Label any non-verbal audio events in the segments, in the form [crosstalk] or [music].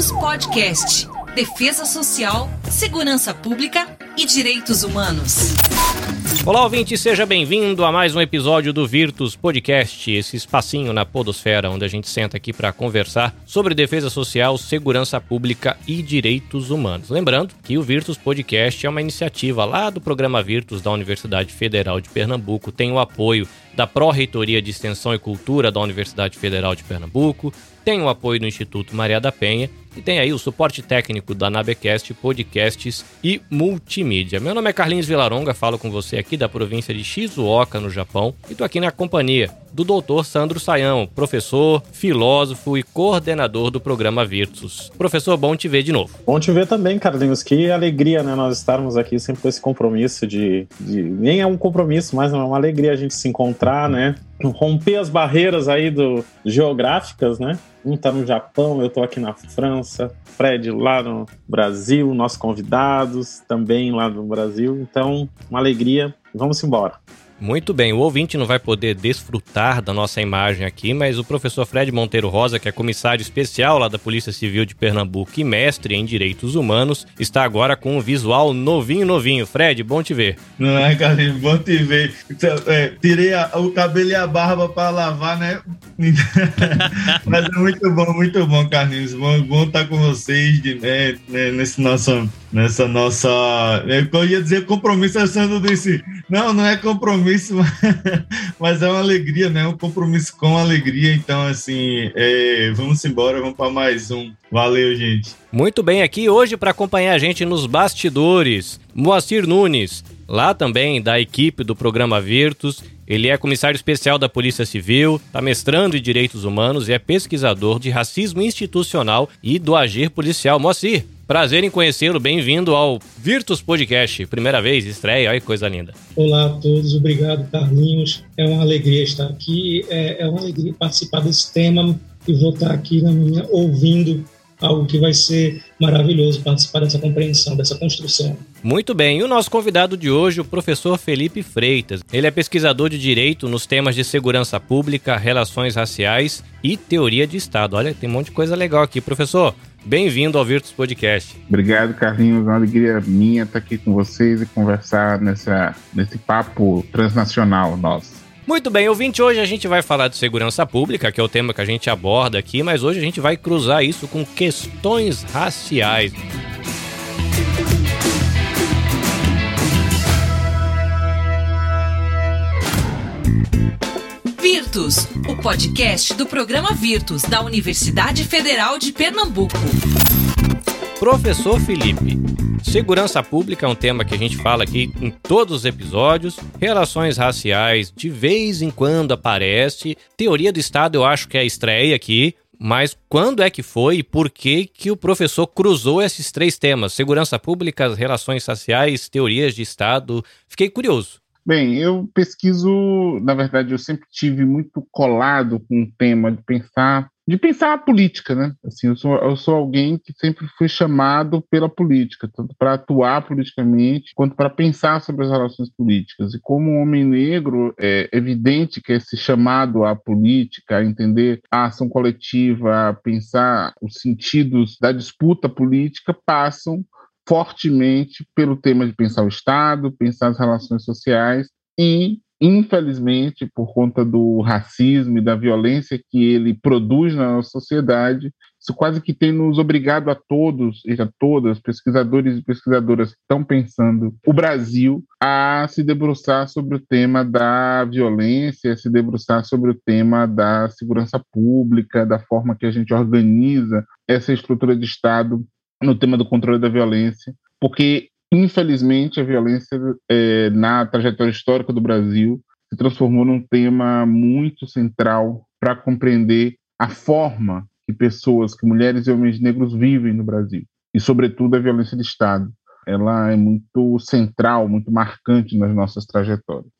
Virtus Podcast. Defesa Social, Segurança Pública e Direitos Humanos. Olá, ouvinte, seja bem-vindo a mais um episódio do Virtus Podcast, esse espacinho na Podosfera onde a gente senta aqui para conversar sobre defesa social, segurança pública e direitos humanos. Lembrando que o Virtus Podcast é uma iniciativa lá do programa Virtus da Universidade Federal de Pernambuco, tem o apoio da Pró-Reitoria de Extensão e Cultura da Universidade Federal de Pernambuco, tem o apoio do Instituto Maria da Penha e tem aí o suporte técnico da Nabecast, podcasts e multimídia. Meu nome é Carlinhos Vilaronga, falo com você aqui da província de Shizuoka, no Japão, e tô aqui na companhia do doutor Sandro Saião, professor, filósofo e coordenador do programa Virtus. Professor, bom te ver de novo. Bom te ver também, Carlinhos. Que alegria, né? Nós estarmos aqui sempre com esse compromisso de, de. Nem é um compromisso, mas é uma alegria a gente se encontrar, né? Romper as barreiras aí do geográficas, né? Um tá no Japão, eu tô aqui na França, Fred lá no Brasil, nossos convidados também lá no Brasil. Então, uma alegria. Vamos embora. Muito bem, o ouvinte não vai poder desfrutar da nossa imagem aqui, mas o professor Fred Monteiro Rosa, que é comissário especial lá da Polícia Civil de Pernambuco e mestre em Direitos Humanos, está agora com um visual novinho, novinho. Fred, bom te ver. Não é, Carlinhos? Bom te ver. É, tirei a, o cabelo e a barba para lavar, né? [laughs] mas é muito bom, muito bom, Carlinhos. Bom, bom estar com vocês de, né, né nesse nosso nessa nossa. Eu ia dizer compromisso, a Sandra disse: não, não é compromisso, [laughs] mas é uma alegria, né? Um compromisso com alegria. Então, assim, é, vamos embora, vamos para mais um. Valeu, gente. Muito bem, aqui hoje para acompanhar a gente nos bastidores, Moacir Nunes, lá também da equipe do programa Virtus. Ele é comissário especial da Polícia Civil, está mestrando em Direitos Humanos e é pesquisador de racismo institucional e do agir policial. Moacir, Prazer em conhecê-lo, bem-vindo ao Virtus Podcast. Primeira vez, estreia, olha que coisa linda. Olá a todos, obrigado Carlinhos. É uma alegria estar aqui, é, é uma alegria participar desse tema e vou estar aqui na minha ouvindo algo que vai ser maravilhoso participar dessa compreensão, dessa construção. Muito bem, e o nosso convidado de hoje, o professor Felipe Freitas. Ele é pesquisador de direito nos temas de segurança pública, relações raciais e teoria de Estado. Olha, tem um monte de coisa legal aqui. Professor, Bem-vindo ao Virtus Podcast. Obrigado, Carlinhos. É uma alegria minha estar aqui com vocês e conversar nessa, nesse papo transnacional nosso. Muito bem, ouvinte, hoje a gente vai falar de segurança pública, que é o tema que a gente aborda aqui, mas hoje a gente vai cruzar isso com questões raciais. Virtus, o podcast do programa Virtus da Universidade Federal de Pernambuco. Professor Felipe, segurança pública é um tema que a gente fala aqui em todos os episódios. Relações raciais de vez em quando aparece. Teoria do Estado eu acho que é a estreia aqui. Mas quando é que foi e por que que o professor cruzou esses três temas? Segurança pública, relações raciais, teorias de Estado. Fiquei curioso. Bem, eu pesquiso, na verdade, eu sempre tive muito colado com o tema de pensar, de pensar a política, né? Assim, eu sou, eu sou alguém que sempre foi chamado pela política, tanto para atuar politicamente quanto para pensar sobre as relações políticas. E como homem negro, é evidente que esse chamado à política, a entender a ação coletiva, a pensar os sentidos da disputa política, passam fortemente pelo tema de pensar o Estado, pensar as relações sociais e, infelizmente, por conta do racismo e da violência que ele produz na nossa sociedade, isso quase que tem nos obrigado a todos e a todas, pesquisadores e pesquisadoras que estão pensando o Brasil, a se debruçar sobre o tema da violência, a se debruçar sobre o tema da segurança pública, da forma que a gente organiza essa estrutura de Estado no tema do controle da violência, porque, infelizmente, a violência é, na trajetória histórica do Brasil se transformou num tema muito central para compreender a forma que pessoas, que mulheres e homens negros vivem no Brasil, e, sobretudo, a violência de Estado. Ela é muito central, muito marcante nas nossas trajetórias.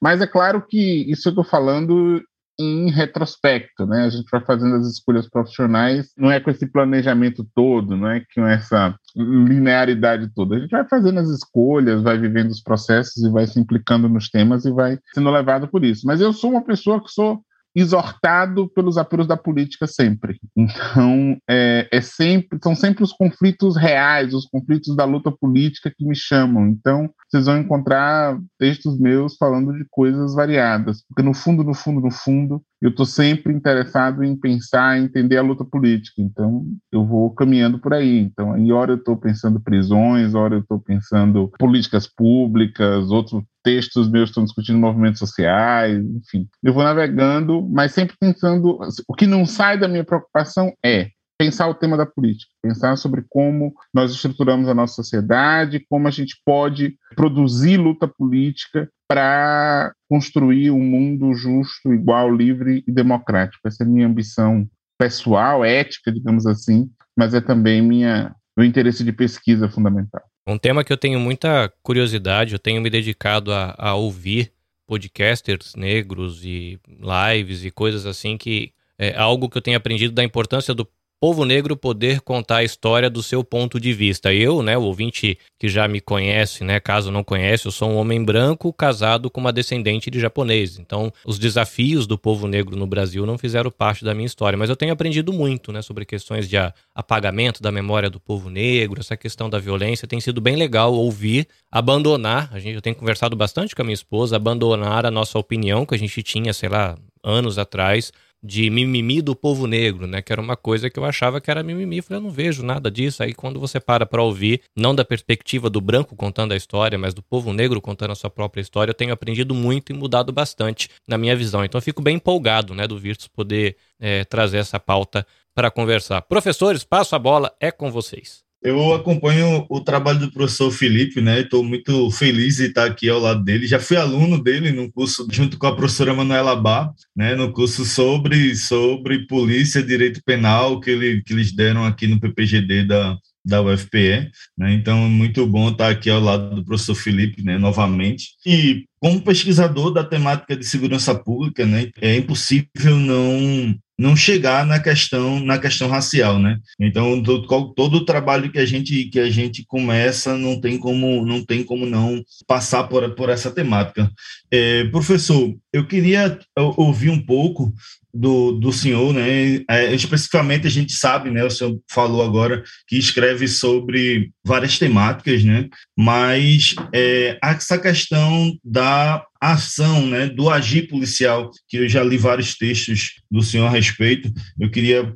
Mas é claro que isso eu estou falando em retrospecto, né? A gente vai fazendo as escolhas profissionais, não é com esse planejamento todo, não é com essa linearidade toda. A gente vai fazendo as escolhas, vai vivendo os processos e vai se implicando nos temas e vai sendo levado por isso. Mas eu sou uma pessoa que sou exortado pelos apelos da política sempre. Então, é, é, sempre, são sempre os conflitos reais, os conflitos da luta política que me chamam. Então, vocês vão encontrar textos meus falando de coisas variadas, porque no fundo, no fundo, no fundo, eu estou sempre interessado em pensar, entender a luta política. Então, eu vou caminhando por aí. Então, em hora eu estou pensando prisões, hora eu estou pensando políticas públicas, outros textos meus estão discutindo movimentos sociais, enfim. Eu vou navegando, mas sempre pensando. O que não sai da minha preocupação é pensar o tema da política, pensar sobre como nós estruturamos a nossa sociedade, como a gente pode produzir luta política para construir um mundo justo, igual, livre e democrático. Essa é a minha ambição pessoal, ética, digamos assim, mas é também minha meu interesse de pesquisa fundamental. Um tema que eu tenho muita curiosidade, eu tenho me dedicado a, a ouvir podcasters negros e lives e coisas assim que é algo que eu tenho aprendido da importância do povo negro poder contar a história do seu ponto de vista. Eu, né, o ouvinte que já me conhece, né, caso não conhece, eu sou um homem branco casado com uma descendente de japonês. Então, os desafios do povo negro no Brasil não fizeram parte da minha história, mas eu tenho aprendido muito, né, sobre questões de apagamento da memória do povo negro, essa questão da violência, tem sido bem legal ouvir, abandonar, a gente eu tenho conversado bastante com a minha esposa, abandonar a nossa opinião que a gente tinha, sei lá, anos atrás de mimimi do povo negro, né? Que era uma coisa que eu achava que era mimimi. Falei, eu não vejo nada disso. Aí quando você para para ouvir, não da perspectiva do branco contando a história, mas do povo negro contando a sua própria história, eu tenho aprendido muito e mudado bastante na minha visão. Então eu fico bem empolgado, né, do Virtus poder é, trazer essa pauta para conversar. Professores, passo a bola, é com vocês. Eu acompanho o trabalho do professor Felipe, né? Estou muito feliz de estar aqui ao lado dele. Já fui aluno dele no curso junto com a professora Manuela Bar, né? No curso sobre sobre polícia, direito penal que, ele, que eles deram aqui no PPGD da da UFPE, né? Então, muito bom estar aqui ao lado do professor Felipe, né, novamente. E como pesquisador da temática de segurança pública, né, é impossível não não chegar na questão na questão racial, né? Então todo, todo o trabalho que a gente que a gente começa não tem como não tem como não passar por, por essa temática. É, professor, eu queria ouvir um pouco do, do senhor, né? É, especificamente a gente sabe, né? O senhor falou agora que escreve sobre várias temáticas, né? Mas é, essa questão da ação, né, do agir policial, que eu já li vários textos do senhor a respeito. Eu queria,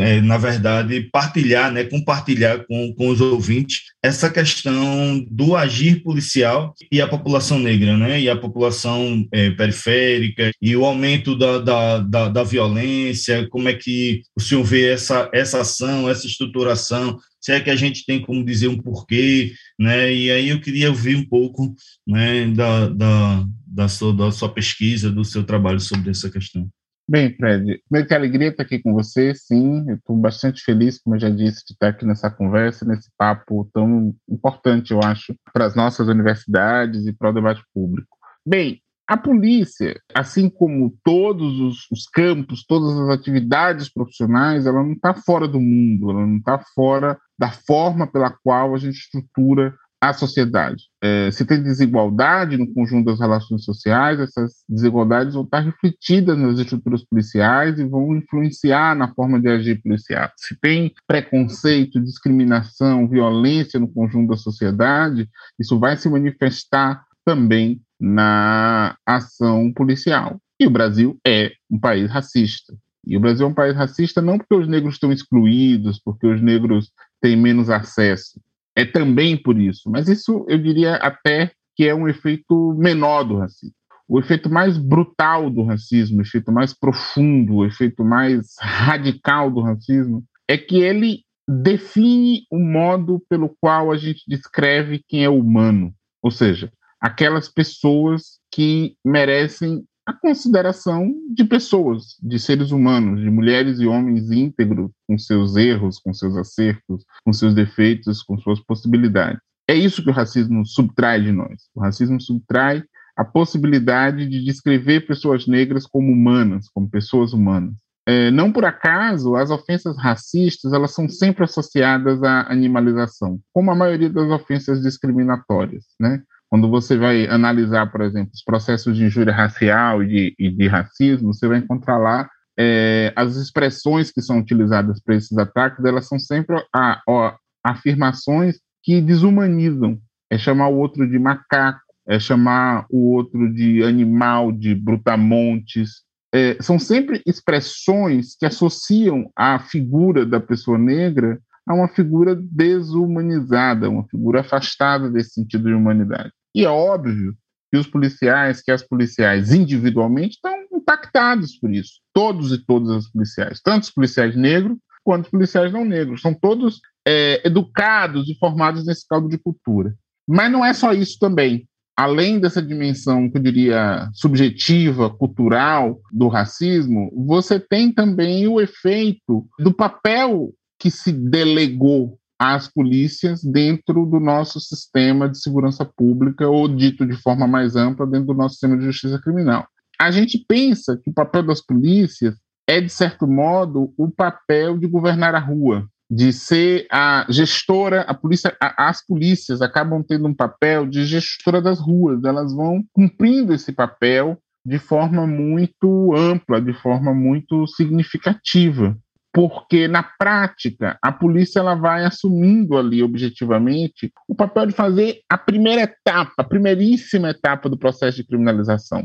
é, na verdade, partilhar, né, compartilhar com, com os ouvintes essa questão do agir policial e a população negra, né, e a população é, periférica e o aumento da, da, da, da violência, como é que o senhor vê essa, essa ação, essa estruturação, se é que a gente tem como dizer um porquê, né? E aí eu queria ouvir um pouco, né, da, da, da, sua, da sua pesquisa, do seu trabalho sobre essa questão. Bem, Fred, primeiro que alegria estar aqui com você, sim, eu estou bastante feliz, como eu já disse, de estar aqui nessa conversa, nesse papo tão importante, eu acho, para as nossas universidades e para o debate público. Bem, a polícia, assim como todos os, os, campos, todas as atividades profissionais, ela não está fora do mundo, ela não está fora da forma pela qual a gente estrutura a sociedade. É, se tem desigualdade no conjunto das relações sociais, essas desigualdades vão estar refletidas nas estruturas policiais e vão influenciar na forma de agir policial. Se tem preconceito, discriminação, violência no conjunto da sociedade, isso vai se manifestar também na ação policial. E o Brasil é um país racista. E o Brasil é um país racista não porque os negros estão excluídos, porque os negros têm menos acesso. É também por isso. Mas isso eu diria até que é um efeito menor do racismo. O efeito mais brutal do racismo, o efeito mais profundo, o efeito mais radical do racismo, é que ele define o modo pelo qual a gente descreve quem é humano. Ou seja, aquelas pessoas que merecem a consideração de pessoas, de seres humanos, de mulheres e homens íntegros, com seus erros, com seus acertos, com seus defeitos, com suas possibilidades. É isso que o racismo subtrai de nós. O racismo subtrai a possibilidade de descrever pessoas negras como humanas, como pessoas humanas. É, não por acaso, as ofensas racistas elas são sempre associadas à animalização, como a maioria das ofensas discriminatórias, né? Quando você vai analisar, por exemplo, os processos de injúria racial e de, e de racismo, você vai encontrar lá é, as expressões que são utilizadas para esses ataques, elas são sempre a, a, afirmações que desumanizam. É chamar o outro de macaco, é chamar o outro de animal, de brutamontes. É, são sempre expressões que associam a figura da pessoa negra a uma figura desumanizada, uma figura afastada desse sentido de humanidade. E é óbvio que os policiais, que as policiais individualmente estão impactados por isso. Todos e todas as policiais, tanto os policiais negros quanto os policiais não negros. São todos é, educados e formados nesse caldo de cultura. Mas não é só isso também. Além dessa dimensão, que eu diria, subjetiva, cultural do racismo, você tem também o efeito do papel que se delegou às polícias dentro do nosso sistema de segurança pública, ou dito de forma mais ampla, dentro do nosso sistema de justiça criminal. A gente pensa que o papel das polícias é, de certo modo, o papel de governar a rua, de ser a gestora, a polícia, a, as polícias acabam tendo um papel de gestora das ruas, elas vão cumprindo esse papel de forma muito ampla, de forma muito significativa porque na prática a polícia ela vai assumindo ali objetivamente o papel de fazer a primeira etapa, a primeiríssima etapa do processo de criminalização.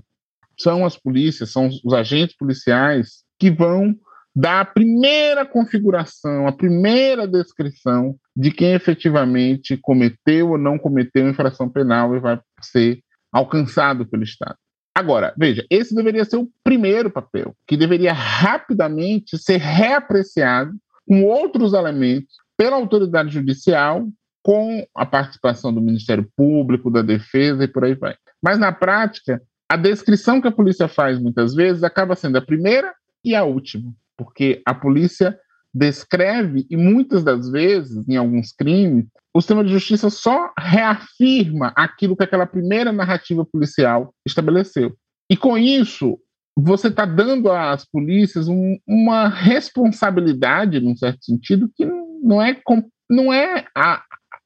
São as polícias, são os agentes policiais que vão dar a primeira configuração, a primeira descrição de quem efetivamente cometeu ou não cometeu infração penal e vai ser alcançado pelo Estado. Agora, veja, esse deveria ser o primeiro papel, que deveria rapidamente ser reapreciado com outros elementos pela autoridade judicial, com a participação do Ministério Público, da Defesa e por aí vai. Mas, na prática, a descrição que a polícia faz muitas vezes acaba sendo a primeira e a última, porque a polícia descreve, e muitas das vezes, em alguns crimes, o sistema de justiça só reafirma aquilo que aquela primeira narrativa policial estabeleceu. E com isso, você está dando às polícias um, uma responsabilidade, num certo sentido, que não é, não é a,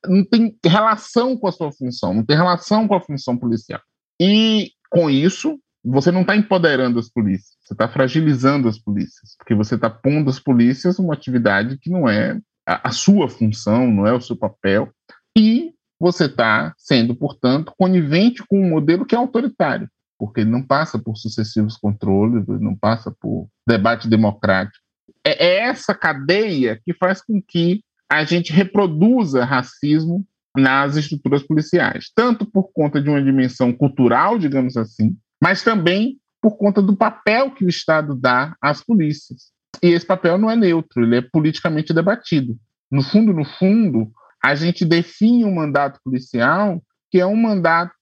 não tem relação com a sua função, não tem relação com a função policial. E com isso, você não está empoderando as polícias, você está fragilizando as polícias, porque você está pondo as polícias uma atividade que não é a, a sua função, não é o seu papel, e você está sendo, portanto, conivente com um modelo que é autoritário, porque ele não passa por sucessivos controles, não passa por debate democrático. É, é essa cadeia que faz com que a gente reproduza racismo nas estruturas policiais, tanto por conta de uma dimensão cultural, digamos assim, mas também por conta do papel que o Estado dá às polícias. E esse papel não é neutro, ele é politicamente debatido. No fundo, no fundo, a gente define um mandato policial que é um mandato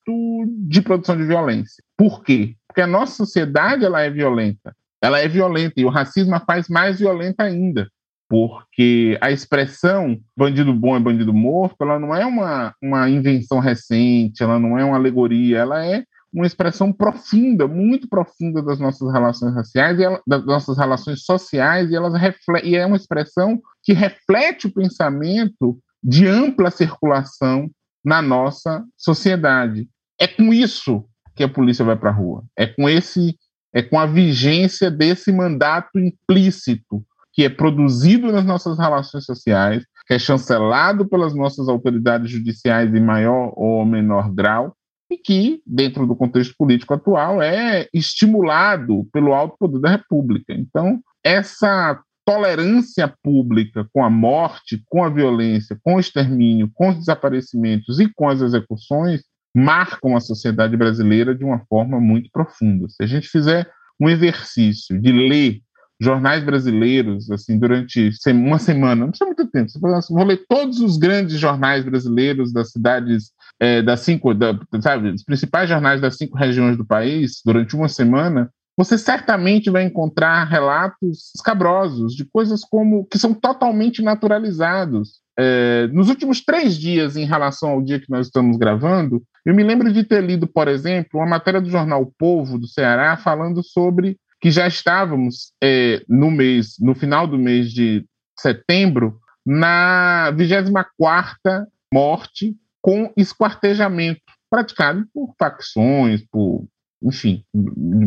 de produção de violência. Por quê? Porque a nossa sociedade ela é violenta. Ela é violenta e o racismo a faz mais violenta ainda. Porque a expressão bandido bom é bandido morto, ela não é uma, uma invenção recente, ela não é uma alegoria, ela é uma expressão profunda, muito profunda das nossas relações raciais e ela, das nossas relações sociais e elas e é uma expressão que reflete o pensamento de ampla circulação na nossa sociedade. É com isso que a polícia vai para a rua. É com esse é com a vigência desse mandato implícito que é produzido nas nossas relações sociais, que é chancelado pelas nossas autoridades judiciais em maior ou menor grau, e que, dentro do contexto político atual, é estimulado pelo alto poder da República. Então, essa tolerância pública com a morte, com a violência, com o extermínio, com os desaparecimentos e com as execuções marcam a sociedade brasileira de uma forma muito profunda. Se a gente fizer um exercício de ler jornais brasileiros, assim, durante uma semana, não precisa muito tempo, assim, vou ler todos os grandes jornais brasileiros das cidades, é, das cinco, da, sabe, os principais jornais das cinco regiões do país, durante uma semana, você certamente vai encontrar relatos escabrosos de coisas como que são totalmente naturalizados. É, nos últimos três dias, em relação ao dia que nós estamos gravando, eu me lembro de ter lido, por exemplo, uma matéria do jornal o Povo do Ceará falando sobre que já estávamos é, no mês, no final do mês de setembro, na 24 morte com esquartejamento. praticado por facções, por, enfim,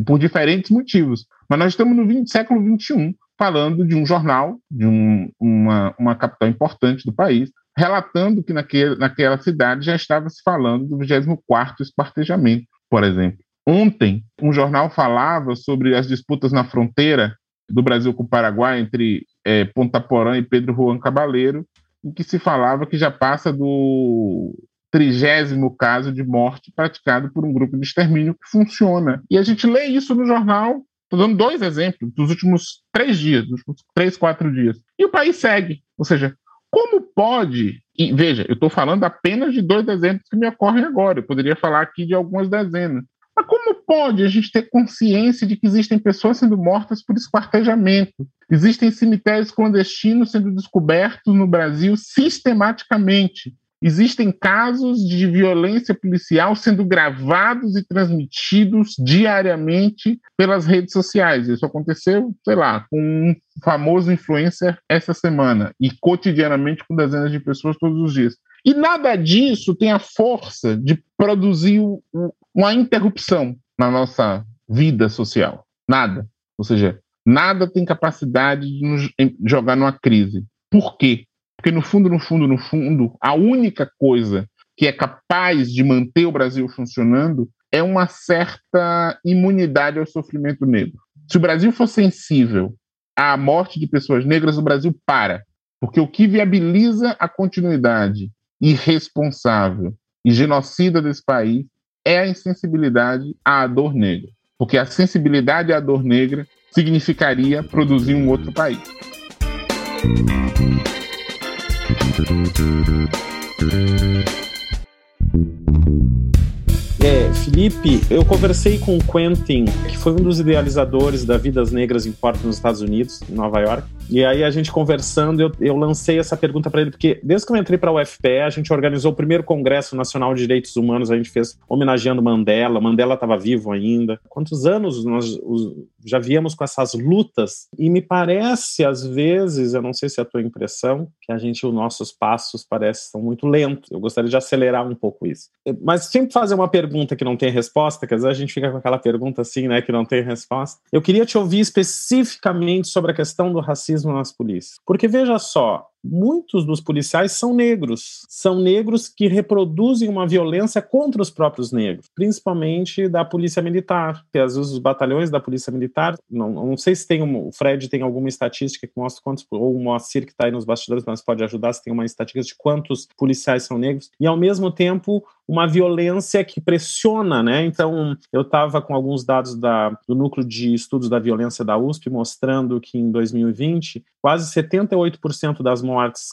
por diferentes motivos. Mas nós estamos no 20, século XXI falando de um jornal, de um, uma, uma capital importante do país, relatando que naquele, naquela cidade já estava se falando do 24º espartejamento, por exemplo. Ontem, um jornal falava sobre as disputas na fronteira do Brasil com o Paraguai entre é, Ponta Porã e Pedro Juan Cabaleiro, em que se falava que já passa do trigésimo caso de morte praticado por um grupo de extermínio que funciona. E a gente lê isso no jornal, estou dando dois exemplos dos últimos três dias, dos últimos três, quatro dias. E o país segue. Ou seja, como pode. E veja, eu estou falando apenas de dois exemplos que me ocorrem agora. Eu poderia falar aqui de algumas dezenas. Pode a gente ter consciência de que existem pessoas sendo mortas por esquartejamento? Existem cemitérios clandestinos sendo descobertos no Brasil sistematicamente. Existem casos de violência policial sendo gravados e transmitidos diariamente pelas redes sociais. Isso aconteceu, sei lá, com um famoso influencer essa semana e cotidianamente com dezenas de pessoas todos os dias. E nada disso tem a força de produzir uma interrupção na nossa vida social. Nada. Ou seja, nada tem capacidade de nos jogar numa crise. Por quê? Porque no fundo, no fundo, no fundo, a única coisa que é capaz de manter o Brasil funcionando é uma certa imunidade ao sofrimento negro. Se o Brasil for sensível à morte de pessoas negras, o Brasil para. Porque o que viabiliza a continuidade irresponsável e genocida desse país é a insensibilidade à dor negra. Porque a sensibilidade à dor negra significaria produzir um outro país. É, Felipe, eu conversei com o Quentin, que foi um dos idealizadores da Vidas Negras em Porto nos Estados Unidos, em Nova York. E aí a gente conversando, eu, eu lancei essa pergunta para ele, porque desde que eu entrei para a UFPE, a gente organizou o primeiro Congresso Nacional de Direitos Humanos, a gente fez homenageando Mandela, Mandela estava vivo ainda. Quantos anos nós já viemos com essas lutas? E me parece, às vezes, eu não sei se é a tua impressão, que a gente, os nossos passos parecem estão muito lentos. Eu gostaria de acelerar um pouco isso. Mas sempre fazer uma pergunta que não tem resposta, que às vezes a gente fica com aquela pergunta assim, né, que não tem resposta. Eu queria te ouvir especificamente sobre a questão do racismo racismo nas polícias. Porque veja só, muitos dos policiais são negros. São negros que reproduzem uma violência contra os próprios negros, principalmente da polícia militar. Que às vezes os batalhões da polícia militar, não, não sei se tem um, o Fred tem alguma estatística que mostra quantos, ou o Moacir que está aí nos bastidores, mas pode ajudar se tem uma estatística de quantos policiais são negros. E ao mesmo tempo uma violência que pressiona, né? Então, eu estava com alguns dados da, do núcleo de estudos da violência da USP mostrando que em 2020 quase 78% das mortes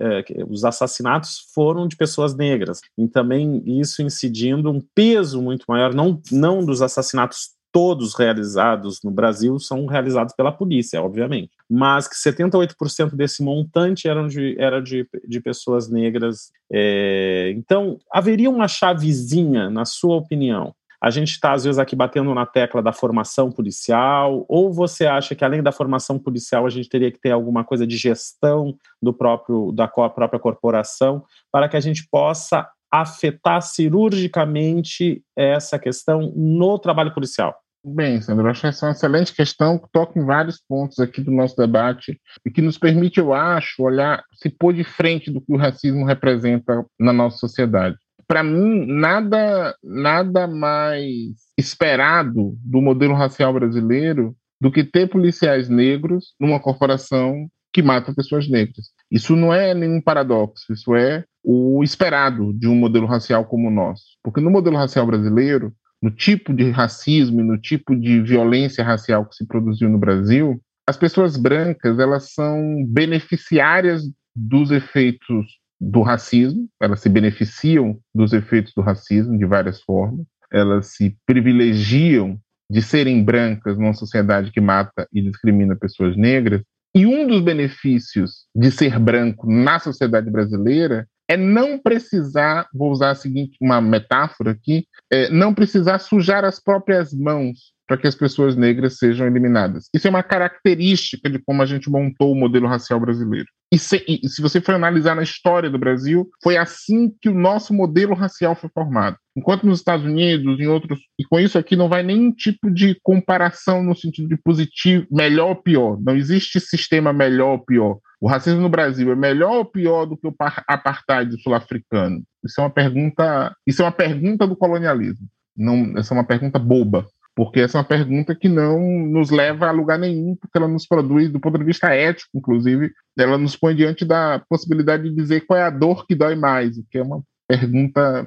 é, os assassinatos foram de pessoas negras. E também isso incidindo um peso muito maior, não, não dos assassinatos todos realizados no Brasil são realizados pela polícia, obviamente, mas que 78% desse montante eram de, era de, de pessoas negras. É, então, haveria uma chavezinha, na sua opinião, a gente está, às vezes, aqui batendo na tecla da formação policial, ou você acha que, além da formação policial, a gente teria que ter alguma coisa de gestão do próprio, da própria corporação, para que a gente possa afetar cirurgicamente essa questão no trabalho policial? Bem, Sandro, acho que essa é uma excelente questão que toca em vários pontos aqui do nosso debate e que nos permite, eu acho, olhar, se pôr de frente do que o racismo representa na nossa sociedade para mim, nada, nada mais esperado do modelo racial brasileiro do que ter policiais negros numa corporação que mata pessoas negras. Isso não é nenhum paradoxo, isso é o esperado de um modelo racial como o nosso. Porque no modelo racial brasileiro, no tipo de racismo e no tipo de violência racial que se produziu no Brasil, as pessoas brancas elas são beneficiárias dos efeitos do racismo, elas se beneficiam dos efeitos do racismo de várias formas, elas se privilegiam de serem brancas numa sociedade que mata e discrimina pessoas negras. E um dos benefícios de ser branco na sociedade brasileira é não precisar, vou usar a seguinte uma metáfora aqui, é não precisar sujar as próprias mãos para que as pessoas negras sejam eliminadas. Isso é uma característica de como a gente montou o modelo racial brasileiro. E se, e se, você for analisar na história do Brasil, foi assim que o nosso modelo racial foi formado. Enquanto nos Estados Unidos, em outros, e com isso aqui não vai nenhum tipo de comparação no sentido de positivo, melhor ou pior. Não existe sistema melhor ou pior. O racismo no Brasil é melhor ou pior do que o apartheid sul-africano? Isso é uma pergunta, isso é uma pergunta do colonialismo. Não, essa é uma pergunta boba porque essa é uma pergunta que não nos leva a lugar nenhum, porque ela nos produz, do ponto de vista ético, inclusive, ela nos põe diante da possibilidade de dizer qual é a dor que dói mais, o que é uma pergunta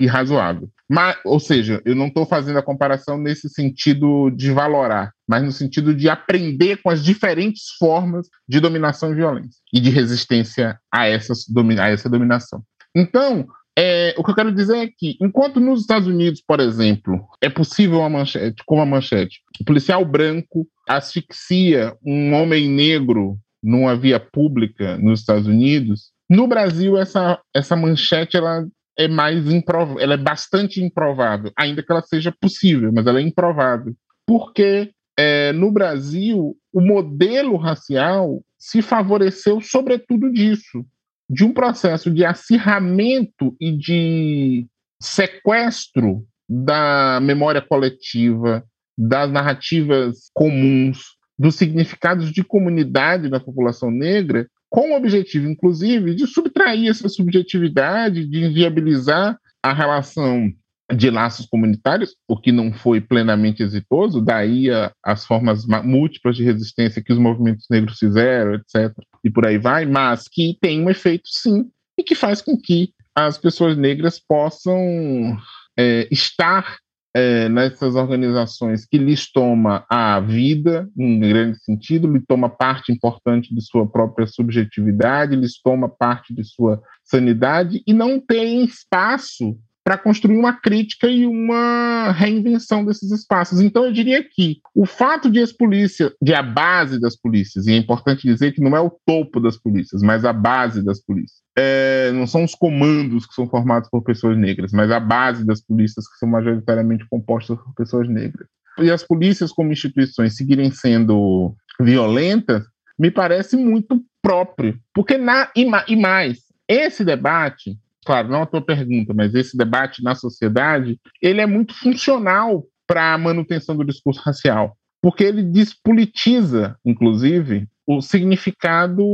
irrazoável. Mas, ou seja, eu não estou fazendo a comparação nesse sentido de valorar, mas no sentido de aprender com as diferentes formas de dominação e violência e de resistência a, a essa dominação. Então, é, o que eu quero dizer é que, enquanto nos Estados Unidos, por exemplo, é possível uma manchete, como a manchete, o policial branco asfixia um homem negro numa via pública nos Estados Unidos, no Brasil essa, essa manchete ela é mais improvável, ela é bastante improvável, ainda que ela seja possível, mas ela é improvável, porque é, no Brasil o modelo racial se favoreceu sobretudo disso, de um processo de acirramento e de sequestro da memória coletiva, das narrativas comuns, dos significados de comunidade da população negra, com o objetivo, inclusive, de subtrair essa subjetividade, de inviabilizar a relação de laços comunitários, o que não foi plenamente exitoso, daí as formas múltiplas de resistência que os movimentos negros fizeram, etc., e por aí vai, mas que tem um efeito sim, e que faz com que as pessoas negras possam é, estar é, nessas organizações que lhes toma a vida, em grande sentido, lhe toma parte importante de sua própria subjetividade, lhes toma parte de sua sanidade, e não tem espaço para construir uma crítica e uma reinvenção desses espaços. Então, eu diria que o fato de as polícias, de a base das polícias, e é importante dizer que não é o topo das polícias, mas a base das polícias, é, não são os comandos que são formados por pessoas negras, mas a base das polícias que são majoritariamente compostas por pessoas negras. E as polícias, como instituições, seguirem sendo violentas, me parece muito próprio. Porque, na, e, e mais, esse debate claro, não a tua pergunta, mas esse debate na sociedade, ele é muito funcional para a manutenção do discurso racial, porque ele despolitiza, inclusive, o significado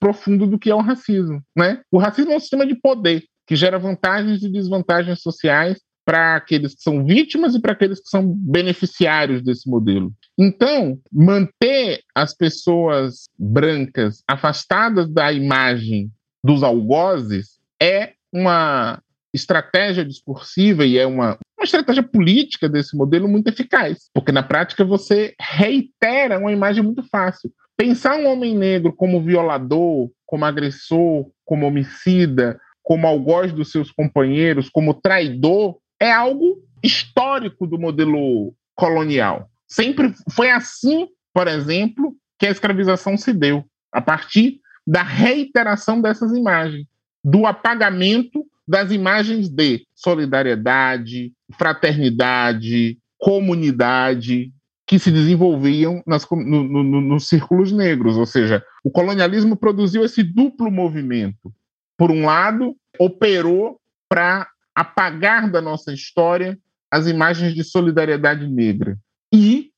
profundo do que é o racismo, né? O racismo é um sistema de poder que gera vantagens e desvantagens sociais para aqueles que são vítimas e para aqueles que são beneficiários desse modelo. Então, manter as pessoas brancas afastadas da imagem dos algozes é uma estratégia discursiva e é uma, uma estratégia política desse modelo muito eficaz, porque na prática você reitera uma imagem muito fácil. Pensar um homem negro como violador, como agressor, como homicida, como algoz dos seus companheiros, como traidor, é algo histórico do modelo colonial. Sempre foi assim, por exemplo, que a escravização se deu, a partir da reiteração dessas imagens do apagamento das imagens de solidariedade, fraternidade, comunidade que se desenvolviam nas, no, no, nos círculos negros. Ou seja, o colonialismo produziu esse duplo movimento. Por um lado, operou para apagar da nossa história as imagens de solidariedade negra. E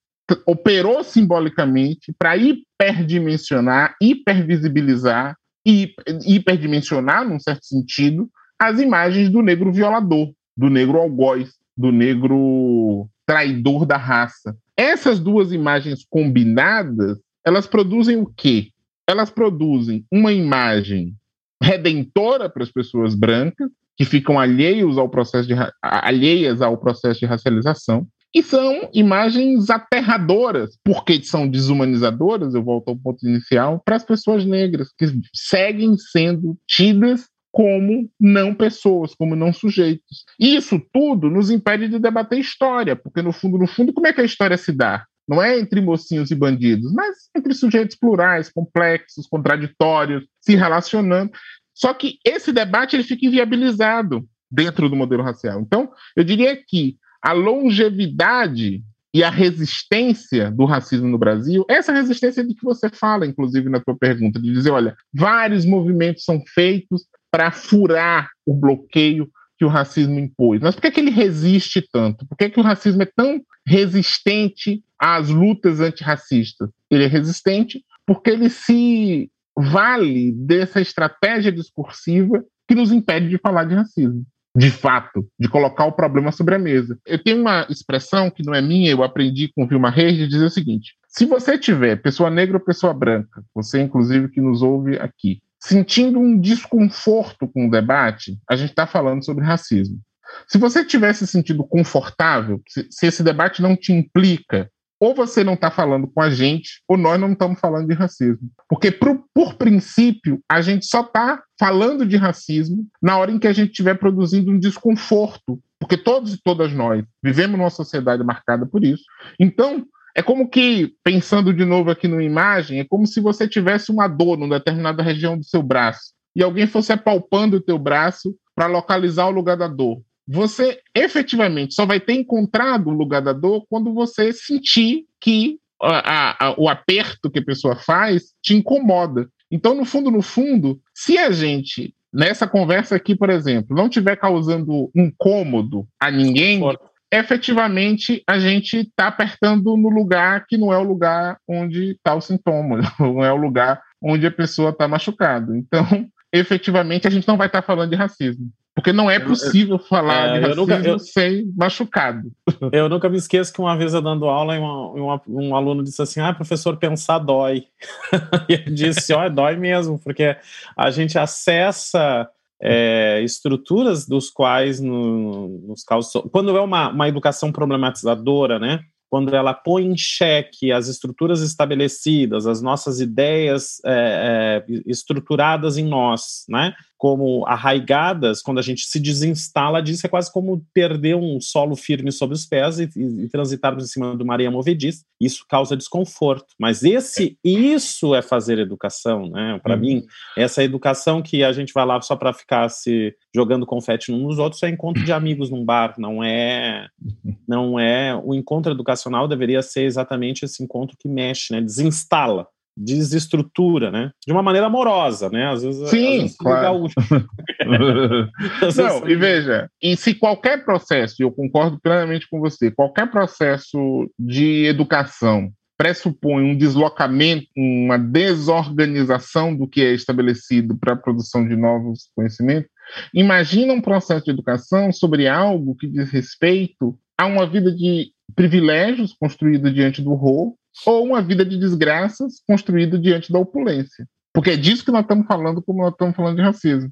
operou simbolicamente para hiperdimensionar, hipervisibilizar e hiperdimensionar, num certo sentido, as imagens do negro violador, do negro algoz, do negro traidor da raça. Essas duas imagens combinadas, elas produzem o quê? Elas produzem uma imagem redentora para as pessoas brancas, que ficam alheios ao processo de, alheias ao processo de racialização, e são imagens aterradoras, porque são desumanizadoras, eu volto ao ponto inicial, para as pessoas negras, que seguem sendo tidas como não pessoas, como não sujeitos. E isso tudo nos impede de debater história, porque no fundo, no fundo, como é que a história se dá? Não é entre mocinhos e bandidos, mas entre sujeitos plurais, complexos, contraditórios, se relacionando. Só que esse debate ele fica inviabilizado dentro do modelo racial. Então, eu diria que a longevidade e a resistência do racismo no Brasil, essa resistência de que você fala, inclusive na tua pergunta, de dizer, olha, vários movimentos são feitos para furar o bloqueio que o racismo impôs. Mas por que, que ele resiste tanto? Por que, que o racismo é tão resistente às lutas antirracistas? Ele é resistente porque ele se vale dessa estratégia discursiva que nos impede de falar de racismo de fato, de colocar o problema sobre a mesa. Eu tenho uma expressão que não é minha, eu aprendi com Vilma Reis, de dizer o seguinte: se você tiver pessoa negra ou pessoa branca, você inclusive que nos ouve aqui, sentindo um desconforto com o debate, a gente está falando sobre racismo. Se você tivesse sentido confortável, se, se esse debate não te implica ou você não está falando com a gente, ou nós não estamos falando de racismo. Porque, por, por princípio, a gente só está falando de racismo na hora em que a gente estiver produzindo um desconforto. Porque todos e todas nós vivemos numa sociedade marcada por isso. Então, é como que, pensando de novo aqui numa imagem, é como se você tivesse uma dor numa determinada região do seu braço e alguém fosse apalpando o teu braço para localizar o lugar da dor você efetivamente só vai ter encontrado o lugar da dor quando você sentir que a, a, o aperto que a pessoa faz te incomoda. Então, no fundo, no fundo, se a gente, nessa conversa aqui, por exemplo, não estiver causando incômodo a ninguém, efetivamente a gente está apertando no lugar que não é o lugar onde está o sintoma, [laughs] não é o lugar onde a pessoa está machucada. Então, efetivamente, a gente não vai estar tá falando de racismo. Porque não é possível falar é, de racismo nunca, eu, sem machucado. Eu nunca me esqueço que uma vez eu dando aula, uma, uma, um aluno disse assim: Ah, professor, pensar dói. [laughs] e eu disse: Ó, oh, dói mesmo, porque a gente acessa é, estruturas dos quais no, nos causam. Quando é uma, uma educação problematizadora, né? Quando ela põe em xeque as estruturas estabelecidas, as nossas ideias é, é, estruturadas em nós, né? como arraigadas, quando a gente se desinstala disso, é quase como perder um solo firme sob os pés e, e, e transitarmos em cima de uma areia movediça. Isso causa desconforto. Mas esse, isso é fazer educação, né? Para uhum. mim, essa educação que a gente vai lá só para ficar se jogando confete uns nos outros é encontro de amigos num bar, não é, [laughs] não é. O encontro educacional deveria ser exatamente esse encontro que mexe, né? Desinstala desestrutura, né? De uma maneira amorosa, né? Às vezes, Sim, às vezes claro. [laughs] Não, e veja, e se qualquer processo, e eu concordo plenamente com você, qualquer processo de educação pressupõe um deslocamento, uma desorganização do que é estabelecido para a produção de novos conhecimentos, imagina um processo de educação sobre algo que diz respeito a uma vida de privilégios construída diante do rol ou uma vida de desgraças construída diante da opulência. Porque é disso que nós estamos falando como nós estamos falando de racismo.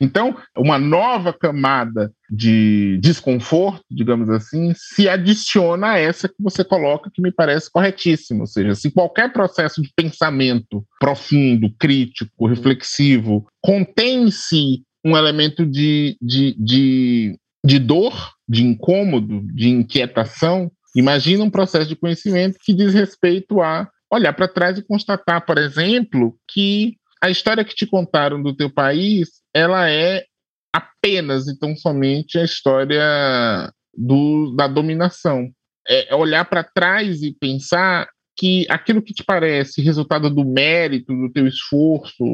Então, uma nova camada de desconforto, digamos assim, se adiciona a essa que você coloca, que me parece corretíssima. Ou seja, se qualquer processo de pensamento profundo, crítico, reflexivo, contém em si um elemento de, de, de, de dor, de incômodo, de inquietação, Imagina um processo de conhecimento que diz respeito a olhar para trás e constatar, por exemplo, que a história que te contaram do teu país, ela é apenas e tão somente a história do, da dominação. É olhar para trás e pensar que aquilo que te parece resultado do mérito, do teu esforço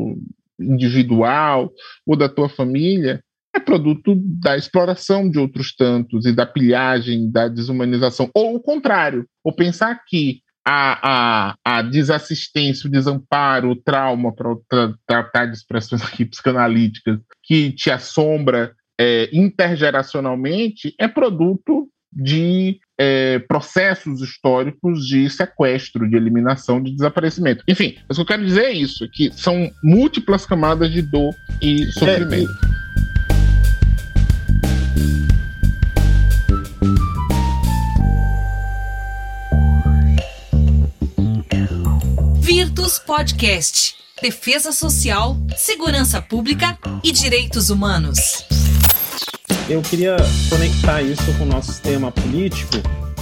individual ou da tua família, é produto da exploração de outros tantos e da pilhagem, da desumanização. Ou o contrário, ou pensar que a, a, a desassistência, o desamparo, o trauma, para tratar de expressões aqui psicanalíticas, que te assombra é, intergeracionalmente, é produto de é, processos históricos de sequestro, de eliminação, de desaparecimento. Enfim, o que eu quero dizer é isso, que são múltiplas camadas de dor e sofrimento. É, Virtus Podcast. Defesa Social, Segurança Pública e Direitos Humanos. Eu queria conectar isso com o nosso sistema político,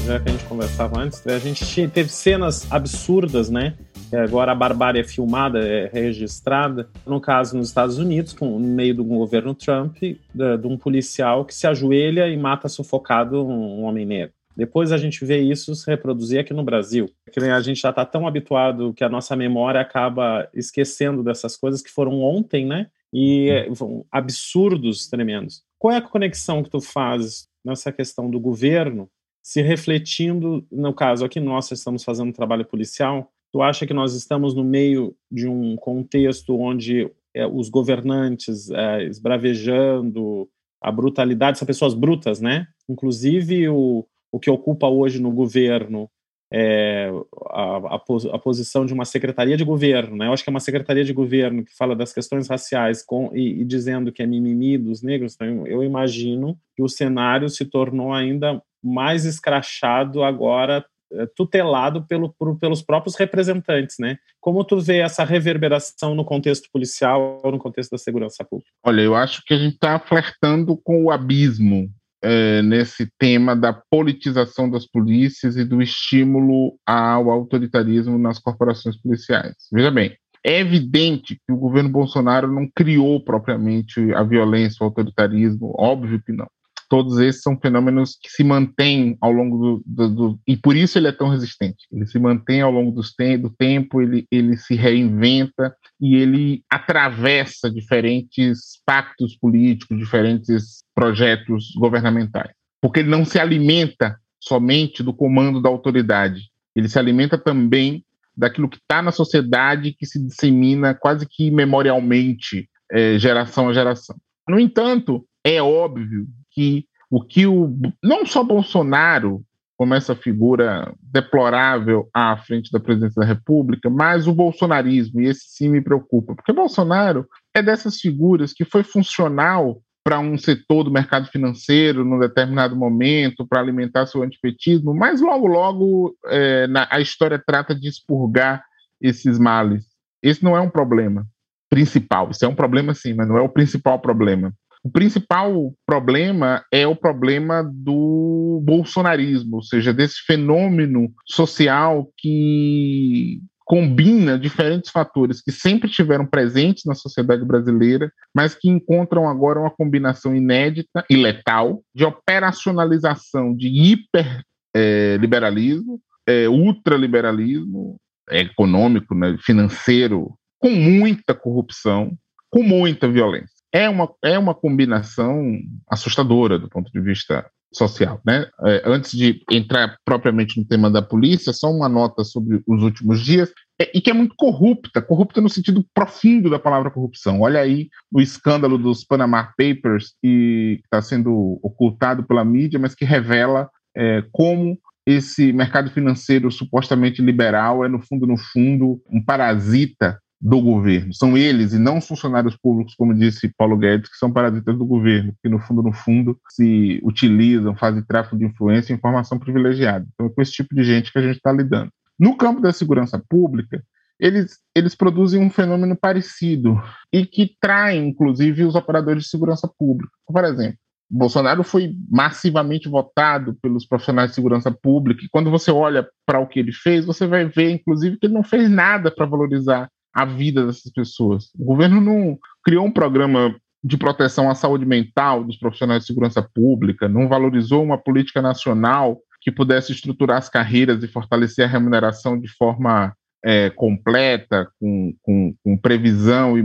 já que a gente conversava antes. A gente teve cenas absurdas, né? Agora a barbárie é filmada, é registrada. No caso, nos Estados Unidos, com, no meio do governo Trump, de, de um policial que se ajoelha e mata sufocado um homem negro. Depois a gente vê isso se reproduzir aqui no Brasil. A gente já está tão habituado que a nossa memória acaba esquecendo dessas coisas que foram ontem, né? E uhum. absurdos tremendos. Qual é a conexão que tu fazes nessa questão do governo se refletindo, no caso aqui nós estamos fazendo trabalho policial, tu acha que nós estamos no meio de um contexto onde é, os governantes é, esbravejando a brutalidade, são pessoas brutas, né? Inclusive o, o que ocupa hoje no governo é, a, a, a, posição de uma secretaria de governo, né? Eu acho que é uma secretaria de governo que fala das questões raciais com, e, e dizendo que é mimimi dos negros. Então eu imagino que o cenário se tornou ainda mais escrachado agora é, tutelado pelo, por, pelos próprios representantes, né? Como tu vê essa reverberação no contexto policial ou no contexto da segurança pública? Olha, eu acho que a gente está flertando com o abismo é, nesse tema da politização das polícias e do estímulo ao autoritarismo nas corporações policiais. Veja bem, é evidente que o governo Bolsonaro não criou propriamente a violência, o autoritarismo, óbvio que não todos esses são fenômenos que se mantêm ao longo do, do, do, e por isso ele é tão resistente. Ele se mantém ao longo te, do tempo, ele, ele se reinventa e ele atravessa diferentes pactos políticos, diferentes projetos governamentais, porque ele não se alimenta somente do comando da autoridade. Ele se alimenta também daquilo que está na sociedade, que se dissemina quase que memorialmente, é, geração a geração. No entanto, é óbvio que o que o não só Bolsonaro como essa figura deplorável à frente da presidência da República, mas o bolsonarismo, e esse sim me preocupa, porque Bolsonaro é dessas figuras que foi funcional para um setor do mercado financeiro num determinado momento, para alimentar seu antipetismo, mas logo, logo é, na, a história trata de expurgar esses males. Esse não é um problema principal, isso é um problema sim, mas não é o principal problema. O principal problema é o problema do bolsonarismo, ou seja, desse fenômeno social que combina diferentes fatores que sempre tiveram presentes na sociedade brasileira, mas que encontram agora uma combinação inédita e letal de operacionalização de hiperliberalismo, é, é, ultraliberalismo é, econômico, né, financeiro, com muita corrupção, com muita violência é uma, é uma combinação assustadora do ponto de vista social. Né? É, antes de entrar propriamente no tema da polícia, só uma nota sobre os últimos dias, é, e que é muito corrupta, corrupta no sentido profundo da palavra corrupção. Olha aí o escândalo dos Panama Papers, que está sendo ocultado pela mídia, mas que revela é, como esse mercado financeiro supostamente liberal é, no fundo, no fundo, um parasita do governo. São eles e não os funcionários públicos, como disse Paulo Guedes, que são parasitas do governo, que no fundo, no fundo, se utilizam, fazem tráfico de influência e informação privilegiada. Então é com esse tipo de gente que a gente está lidando. No campo da segurança pública, eles, eles produzem um fenômeno parecido e que trai, inclusive, os operadores de segurança pública. Por exemplo, Bolsonaro foi massivamente votado pelos profissionais de segurança pública, e quando você olha para o que ele fez, você vai ver, inclusive, que ele não fez nada para valorizar a vida dessas pessoas. O governo não criou um programa de proteção à saúde mental dos profissionais de segurança pública, não valorizou uma política nacional que pudesse estruturar as carreiras e fortalecer a remuneração de forma é, completa, com, com, com previsão e,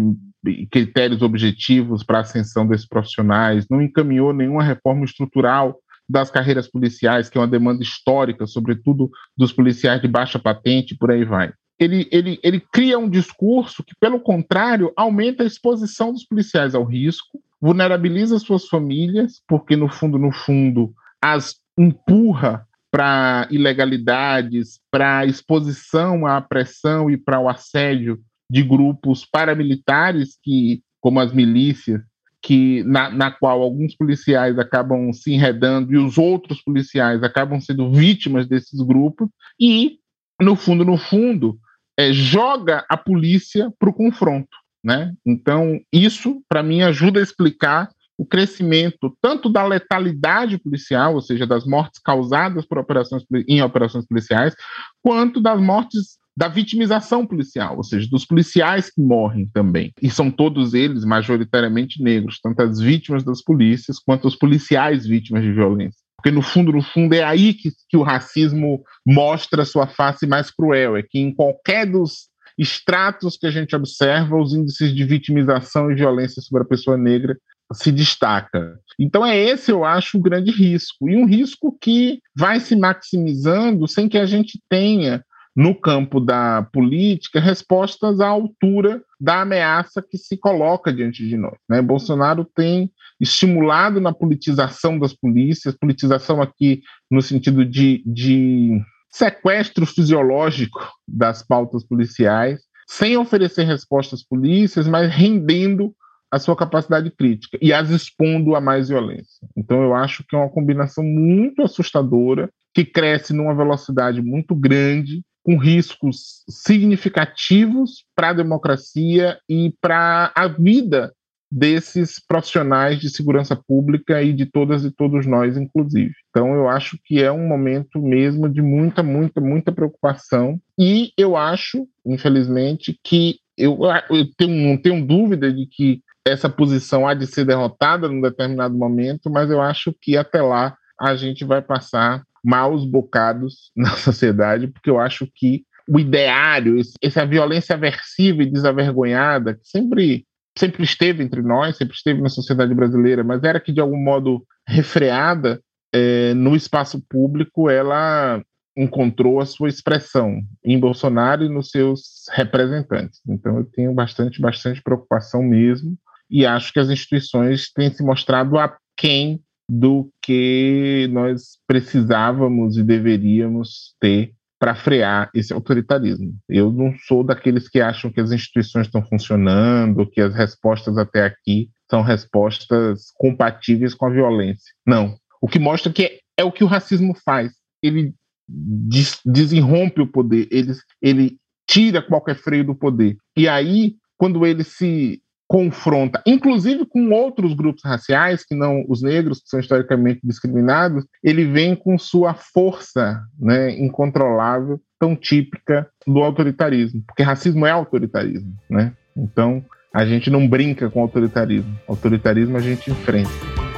e critérios objetivos para a ascensão desses profissionais, não encaminhou nenhuma reforma estrutural das carreiras policiais, que é uma demanda histórica, sobretudo dos policiais de baixa patente, por aí vai ele, ele, ele cria um discurso que, pelo contrário, aumenta a exposição dos policiais ao risco, vulnerabiliza suas famílias, porque, no fundo, no fundo, as empurra para ilegalidades, para exposição à pressão e para o assédio de grupos paramilitares que, como as milícias, que na, na qual alguns policiais acabam se enredando e os outros policiais acabam sendo vítimas desses grupos e no fundo no fundo é, joga a polícia para o confronto. Né? Então, isso, para mim, ajuda a explicar o crescimento tanto da letalidade policial, ou seja, das mortes causadas por operações, em operações policiais, quanto das mortes da vitimização policial, ou seja, dos policiais que morrem também. E são todos eles majoritariamente negros, tanto as vítimas das polícias quanto os policiais vítimas de violência. Porque no fundo, no fundo, é aí que, que o racismo mostra sua face mais cruel, é que em qualquer dos estratos que a gente observa, os índices de vitimização e violência sobre a pessoa negra se destaca. Então é esse, eu acho, o grande risco. E um risco que vai se maximizando sem que a gente tenha no campo da política respostas à altura da ameaça que se coloca diante de nós. Né? Bolsonaro tem estimulado na politização das polícias, politização aqui no sentido de, de sequestro fisiológico das pautas policiais, sem oferecer respostas polícias, mas rendendo a sua capacidade crítica e as expondo a mais violência. Então, eu acho que é uma combinação muito assustadora, que cresce numa velocidade muito grande, com riscos significativos para a democracia e para a vida desses profissionais de segurança pública e de todas e todos nós, inclusive. Então, eu acho que é um momento mesmo de muita, muita, muita preocupação. E eu acho, infelizmente, que eu, eu tenho, não tenho dúvida de que essa posição há de ser derrotada num determinado momento, mas eu acho que até lá a gente vai passar maus bocados [laughs] na sociedade, porque eu acho que o ideário, essa violência aversiva e desavergonhada, que sempre, sempre esteve entre nós, sempre esteve na sociedade brasileira, mas era que de algum modo refreada é, no espaço público, ela encontrou a sua expressão em Bolsonaro e nos seus representantes. Então eu tenho bastante, bastante preocupação mesmo e acho que as instituições têm se mostrado aquém do que nós precisávamos e deveríamos ter para frear esse autoritarismo. Eu não sou daqueles que acham que as instituições estão funcionando, que as respostas até aqui são respostas compatíveis com a violência. Não. O que mostra que é, é o que o racismo faz. Ele des desenrompe o poder, ele, ele tira qualquer freio do poder. E aí, quando ele se confronta, inclusive com outros grupos raciais, que não os negros, que são historicamente discriminados, ele vem com sua força né, incontrolável, tão típica do autoritarismo, porque racismo é autoritarismo. Né? Então, a gente não brinca com autoritarismo, autoritarismo a gente enfrenta.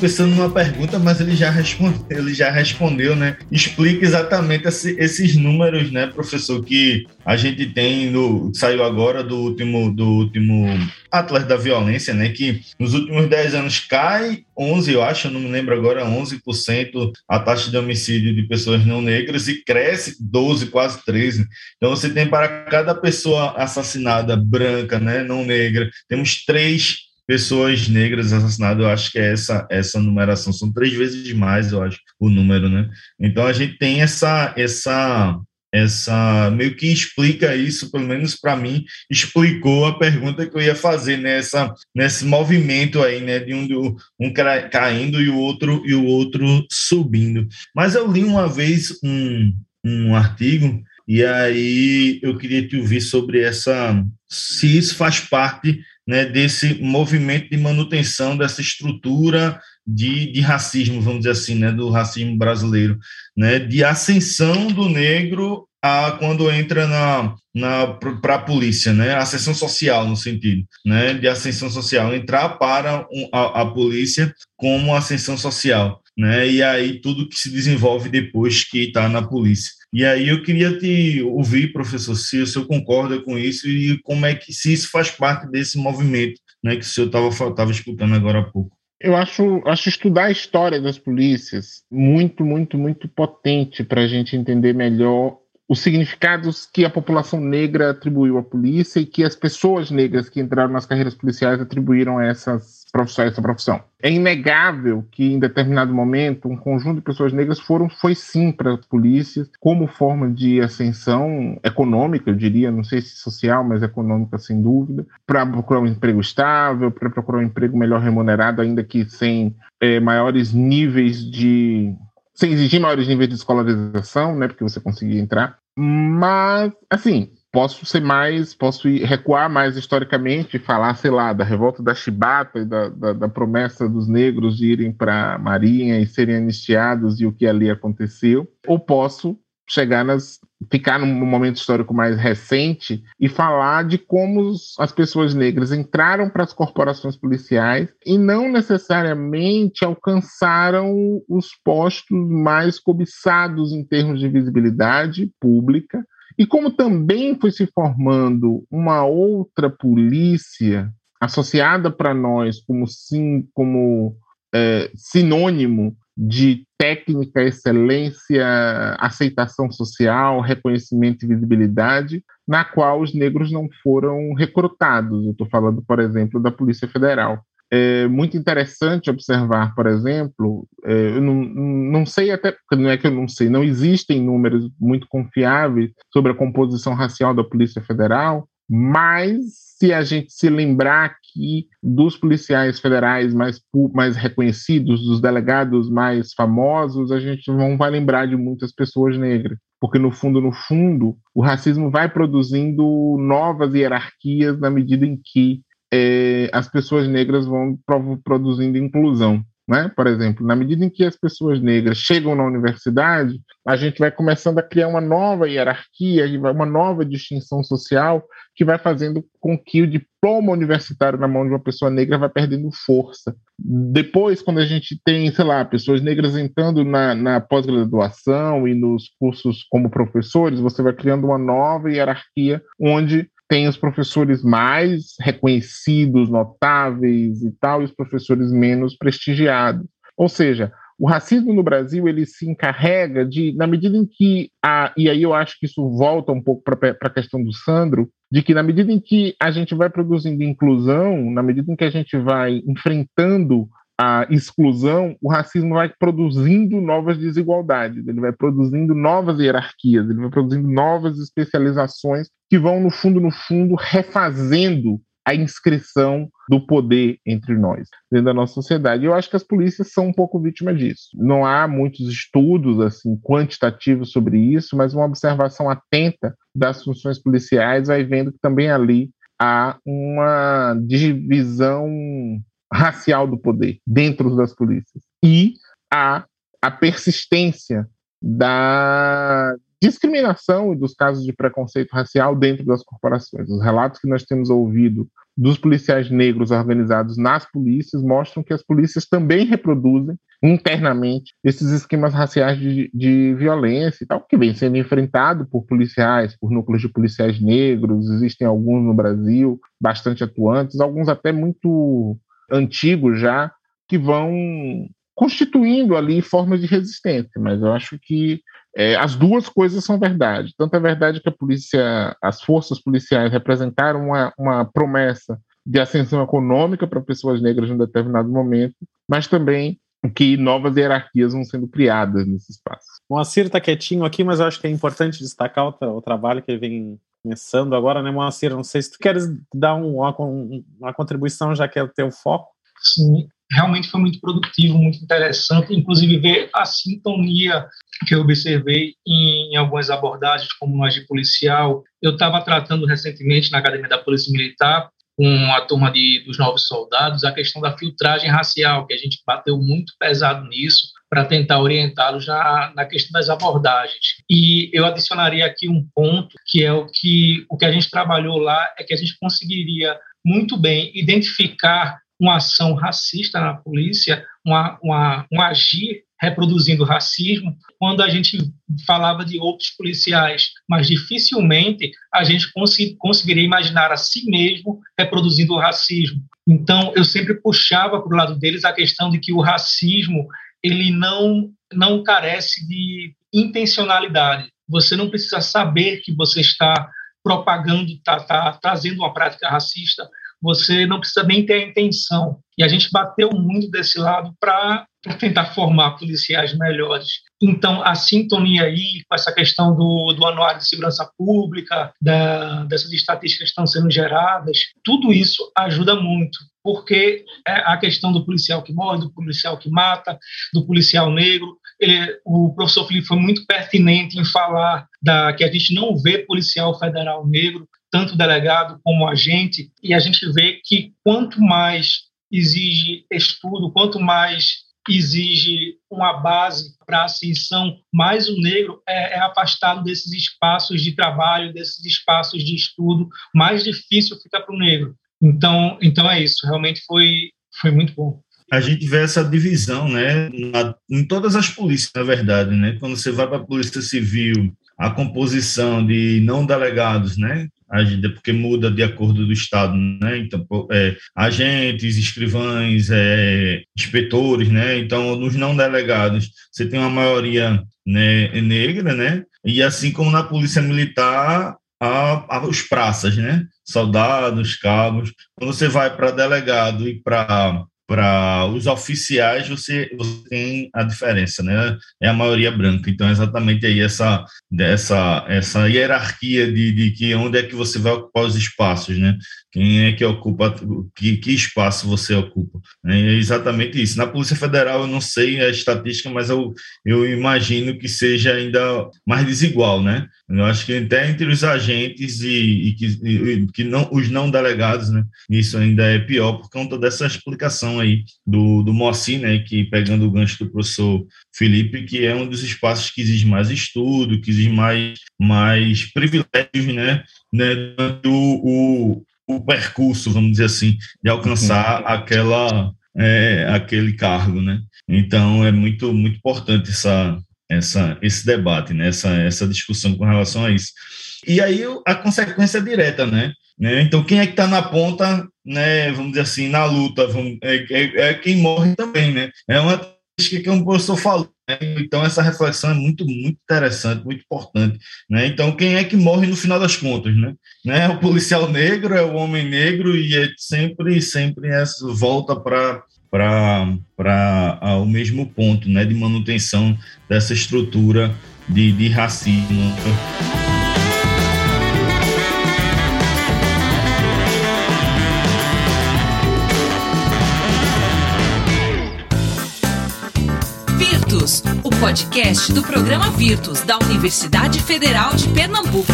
Pensando numa pergunta, mas ele já respondeu, ele já respondeu, né? Explica exatamente esse, esses números, né, professor, que a gente tem no saiu agora do último do último Atlas da Violência, né, que nos últimos 10 anos cai 11, eu acho, não me lembro agora, 11% a taxa de homicídio de pessoas não negras e cresce 12, quase 13. Então você tem para cada pessoa assassinada branca, né, não negra, temos três pessoas negras assassinadas, eu acho que é essa, essa numeração, são três vezes mais, eu acho, o número, né? Então a gente tem essa, essa, essa meio que explica isso, pelo menos para mim, explicou a pergunta que eu ia fazer nessa nesse movimento aí, né, de um, um caindo e o outro e o outro subindo. Mas eu li uma vez um, um artigo e aí eu queria te ouvir sobre essa se isso faz parte né, desse movimento de manutenção dessa estrutura de, de racismo, vamos dizer assim, né, do racismo brasileiro, né, de ascensão do negro a quando entra na, na para a polícia, né, ascensão social no sentido, né, de ascensão social, entrar para um, a, a polícia como ascensão social, né, e aí tudo que se desenvolve depois que está na polícia. E aí eu queria te ouvir, professor, se o senhor concorda com isso e como é que se isso faz parte desse movimento, né, que o senhor estava escutando agora há pouco. Eu acho, acho estudar a história das polícias muito, muito, muito potente para a gente entender melhor os significados que a população negra atribuiu à polícia e que as pessoas negras que entraram nas carreiras policiais atribuíram a essas profissões, essa profissão. É inegável que em determinado momento um conjunto de pessoas negras foram foi sim para as polícias como forma de ascensão econômica, eu diria, não sei se social, mas econômica sem dúvida, para procurar um emprego estável, para procurar um emprego melhor remunerado, ainda que sem é, maiores níveis de sem exigir maiores níveis de escolarização, né, porque você conseguia entrar. Mas, assim, posso ser mais, posso recuar mais historicamente e falar, sei lá, da revolta da Chibata e da, da, da promessa dos negros de irem para a Marinha e serem anistiados e o que ali aconteceu, ou posso chegar nas ficar num momento histórico mais recente e falar de como as pessoas negras entraram para as corporações policiais e não necessariamente alcançaram os postos mais cobiçados em termos de visibilidade pública e como também foi se formando uma outra polícia associada para nós como sim como é, sinônimo de técnica, excelência, aceitação social, reconhecimento e visibilidade, na qual os negros não foram recrutados. Eu estou falando, por exemplo, da Polícia Federal. É muito interessante observar, por exemplo, é, eu não, não sei até, não é que eu não sei, não existem números muito confiáveis sobre a composição racial da Polícia Federal, mas se a gente se lembrar aqui dos policiais federais mais, mais reconhecidos, dos delegados mais famosos, a gente não vai lembrar de muitas pessoas negras. Porque, no fundo, no fundo, o racismo vai produzindo novas hierarquias na medida em que é, as pessoas negras vão produzindo inclusão. Né? Por exemplo, na medida em que as pessoas negras chegam na universidade, a gente vai começando a criar uma nova hierarquia, uma nova distinção social que vai fazendo com que o diploma universitário na mão de uma pessoa negra vai perdendo força. Depois, quando a gente tem, sei lá, pessoas negras entrando na, na pós-graduação e nos cursos como professores, você vai criando uma nova hierarquia onde tem os professores mais reconhecidos, notáveis e tal, e os professores menos prestigiados. Ou seja, o racismo no Brasil ele se encarrega de, na medida em que a, e aí eu acho que isso volta um pouco para a questão do Sandro, de que na medida em que a gente vai produzindo inclusão, na medida em que a gente vai enfrentando a exclusão, o racismo vai produzindo novas desigualdades, ele vai produzindo novas hierarquias, ele vai produzindo novas especializações que vão, no fundo, no fundo, refazendo a inscrição do poder entre nós, dentro da nossa sociedade. Eu acho que as polícias são um pouco vítimas disso. Não há muitos estudos assim quantitativos sobre isso, mas uma observação atenta das funções policiais vai vendo que também ali há uma divisão racial do poder dentro das polícias e a, a persistência da discriminação e dos casos de preconceito racial dentro das corporações. Os relatos que nós temos ouvido dos policiais negros organizados nas polícias mostram que as polícias também reproduzem internamente esses esquemas raciais de, de violência e tal, que vem sendo enfrentado por policiais, por núcleos de policiais negros, existem alguns no Brasil bastante atuantes, alguns até muito antigos já, que vão constituindo ali formas de resistência, mas eu acho que é, as duas coisas são verdade. Tanto é verdade que a polícia, as forças policiais representaram uma, uma promessa de ascensão econômica para pessoas negras em um determinado momento, mas também que novas hierarquias vão sendo criadas nesse espaço. O Moacir está quietinho aqui, mas eu acho que é importante destacar o, o trabalho que ele vem começando agora, né, Moacir? Não sei se tu queres dar um, uma, uma contribuição, já que é o teu foco. Sim, realmente foi muito produtivo, muito interessante, inclusive ver a sintonia que eu observei em, algumas abordagens, como no agir policial. Eu estava tratando recentemente na Academia da Polícia Militar com a turma de, dos novos soldados a questão da filtragem racial, que a gente bateu muito pesado nisso para tentar orientá-los na, na questão das abordagens. E eu adicionaria aqui um ponto, que é o que, o que a gente trabalhou lá, é que a gente conseguiria muito bem identificar uma ação racista na polícia, uma, uma, um agir reproduzindo racismo, quando a gente falava de outros policiais, mas dificilmente a gente cons conseguiria imaginar a si mesmo reproduzindo o racismo. Então, eu sempre puxava para o lado deles a questão de que o racismo ele não não carece de intencionalidade. Você não precisa saber que você está propagando, está tá, trazendo uma prática racista, você não precisa nem ter a intenção. E a gente bateu muito desse lado para tentar formar policiais melhores. Então, a sintonia aí com essa questão do, do anuário de segurança pública, da, dessas estatísticas que estão sendo geradas, tudo isso ajuda muito. porque é a questão do policial que morre, do policial que mata, do policial negro. Ele, o professor Felipe foi muito pertinente em falar da, que a gente não vê policial federal negro, tanto delegado como agente, e a gente vê que quanto mais exige estudo, quanto mais exige uma base para ascensão, mais o negro é, é, afastado desses espaços de trabalho, desses espaços de estudo, mais difícil fica para o negro. Então, então é isso, realmente foi, foi muito bom. A gente vê essa divisão, né, na, em todas as polícias, na verdade, né? Quando você vai para a Polícia Civil, a composição de não delegados, né? Porque muda de acordo do estado, né? Então, é, agentes, escrivães, é, inspetores, né? Então, nos não delegados, você tem uma maioria né, negra, né? E assim como na polícia militar, a, os praças, né? Soldados, cabos. Quando você vai para delegado e para para os oficiais você, você, tem a diferença, né? É a maioria branca. Então, é exatamente aí essa, dessa, essa hierarquia de, de que onde é que você vai ocupar os espaços, né? Quem é que ocupa, que, que espaço você ocupa. É exatamente isso. Na Polícia Federal, eu não sei a estatística, mas eu, eu imagino que seja ainda mais desigual, né? Eu acho que até entre os agentes e, e que, e, que não, os não delegados, né? Isso ainda é pior por conta dessa explicação aí do, do Moacir, né? Que pegando o gancho do professor Felipe, que é um dos espaços que exige mais estudo, que exige mais, mais privilégios, né? né? O, o, o percurso, vamos dizer assim, de alcançar uhum. aquela, é, aquele cargo, né? Então é muito muito importante essa, essa esse debate, né? Essa, essa discussão com relação a isso. E aí a consequência é direta, né? né? Então quem é que está na ponta, né? Vamos dizer assim, na luta, vamos, é, é, é quem morre também, né? É uma que o professor falou então, essa reflexão é muito, muito interessante, muito importante. Né? Então, quem é que morre no final das contas? Né? né? O policial negro é o homem negro e é sempre, sempre essa volta para para o mesmo ponto né, de manutenção dessa estrutura de, de racismo. Podcast do programa Virtus da Universidade Federal de Pernambuco.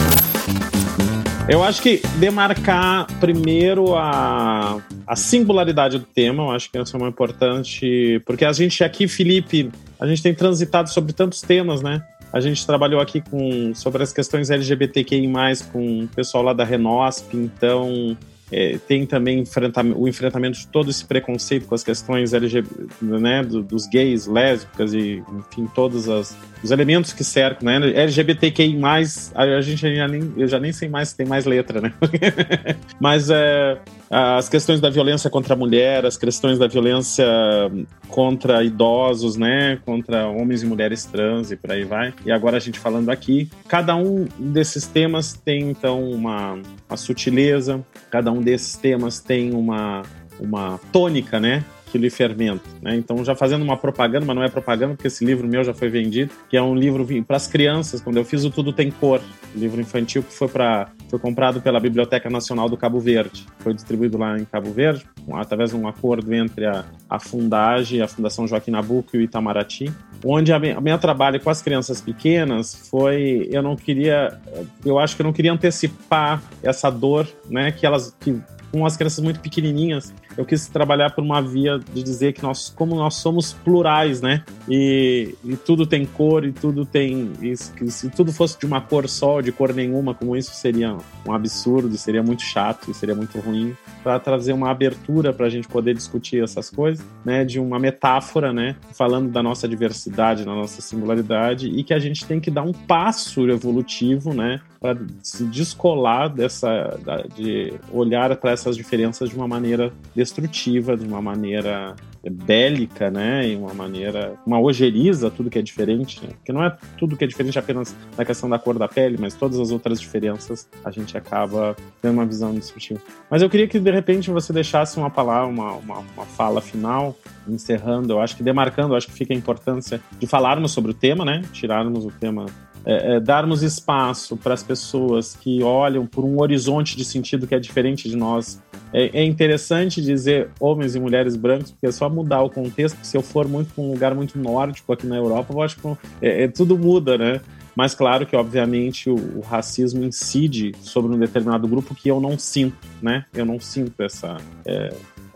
Eu acho que demarcar primeiro a, a singularidade do tema, eu acho que isso é uma importante, porque a gente aqui, Felipe, a gente tem transitado sobre tantos temas, né? A gente trabalhou aqui com sobre as questões LGBTQI+, com o pessoal lá da Renosp, então é, tem também o enfrentamento de todo esse preconceito com as questões LGBT, né, do, dos gays, lésbicas e, enfim, todos as, os elementos que cercam, né? LGBTQI+, a gente já nem, eu já nem sei mais se tem mais letra, né? [laughs] Mas é, as questões da violência contra a mulher, as questões da violência contra idosos, né, contra homens e mulheres trans e por aí vai. E agora a gente falando aqui, cada um desses temas tem então uma, uma sutileza, cada um desses temas tem uma uma tônica, né? Que lhe fermenta. Né? Então, já fazendo uma propaganda, mas não é propaganda, porque esse livro meu já foi vendido, que é um livro para as crianças. Quando eu fiz o Tudo Tem Cor, livro infantil que foi para foi comprado pela Biblioteca Nacional do Cabo Verde. Foi distribuído lá em Cabo Verde, através de um acordo entre a, a a Fundação Joaquim Nabuco e o Itamaraty, onde a minha, a minha trabalho com as crianças pequenas foi, eu não queria, eu acho que eu não queria antecipar essa dor, né, que elas que com as crianças muito pequenininhas, eu quis trabalhar por uma via de dizer que nós, como nós somos plurais, né? E, e tudo tem cor e tudo tem. E, se tudo fosse de uma cor só, de cor nenhuma, como isso seria um absurdo, seria muito chato e seria muito ruim. Para trazer uma abertura para a gente poder discutir essas coisas, né? De uma metáfora, né? Falando da nossa diversidade, da nossa singularidade e que a gente tem que dar um passo evolutivo, né? Para se descolar dessa. de olhar para essas diferenças de uma maneira destrutiva, de uma maneira bélica, né? E uma maneira. uma ojeriza tudo que é diferente, né? Porque não é tudo que é diferente apenas na questão da cor da pele, mas todas as outras diferenças a gente acaba tendo uma visão destrutiva. Mas eu queria que de repente você deixasse uma palavra, uma, uma, uma fala final, encerrando, eu acho que demarcando, eu acho que fica a importância de falarmos sobre o tema, né? Tirarmos o tema é, é, darmos espaço para as pessoas que olham por um horizonte de sentido que é diferente de nós. É, é, interessante dizer homens e mulheres brancos, porque é só mudar o contexto. Se eu for muito para um lugar muito nórdico aqui na Europa, eu acho que é, é, tudo muda, né? Mas claro que, obviamente, o, o, racismo incide sobre um determinado grupo que eu não sinto, né? Eu não sinto essa,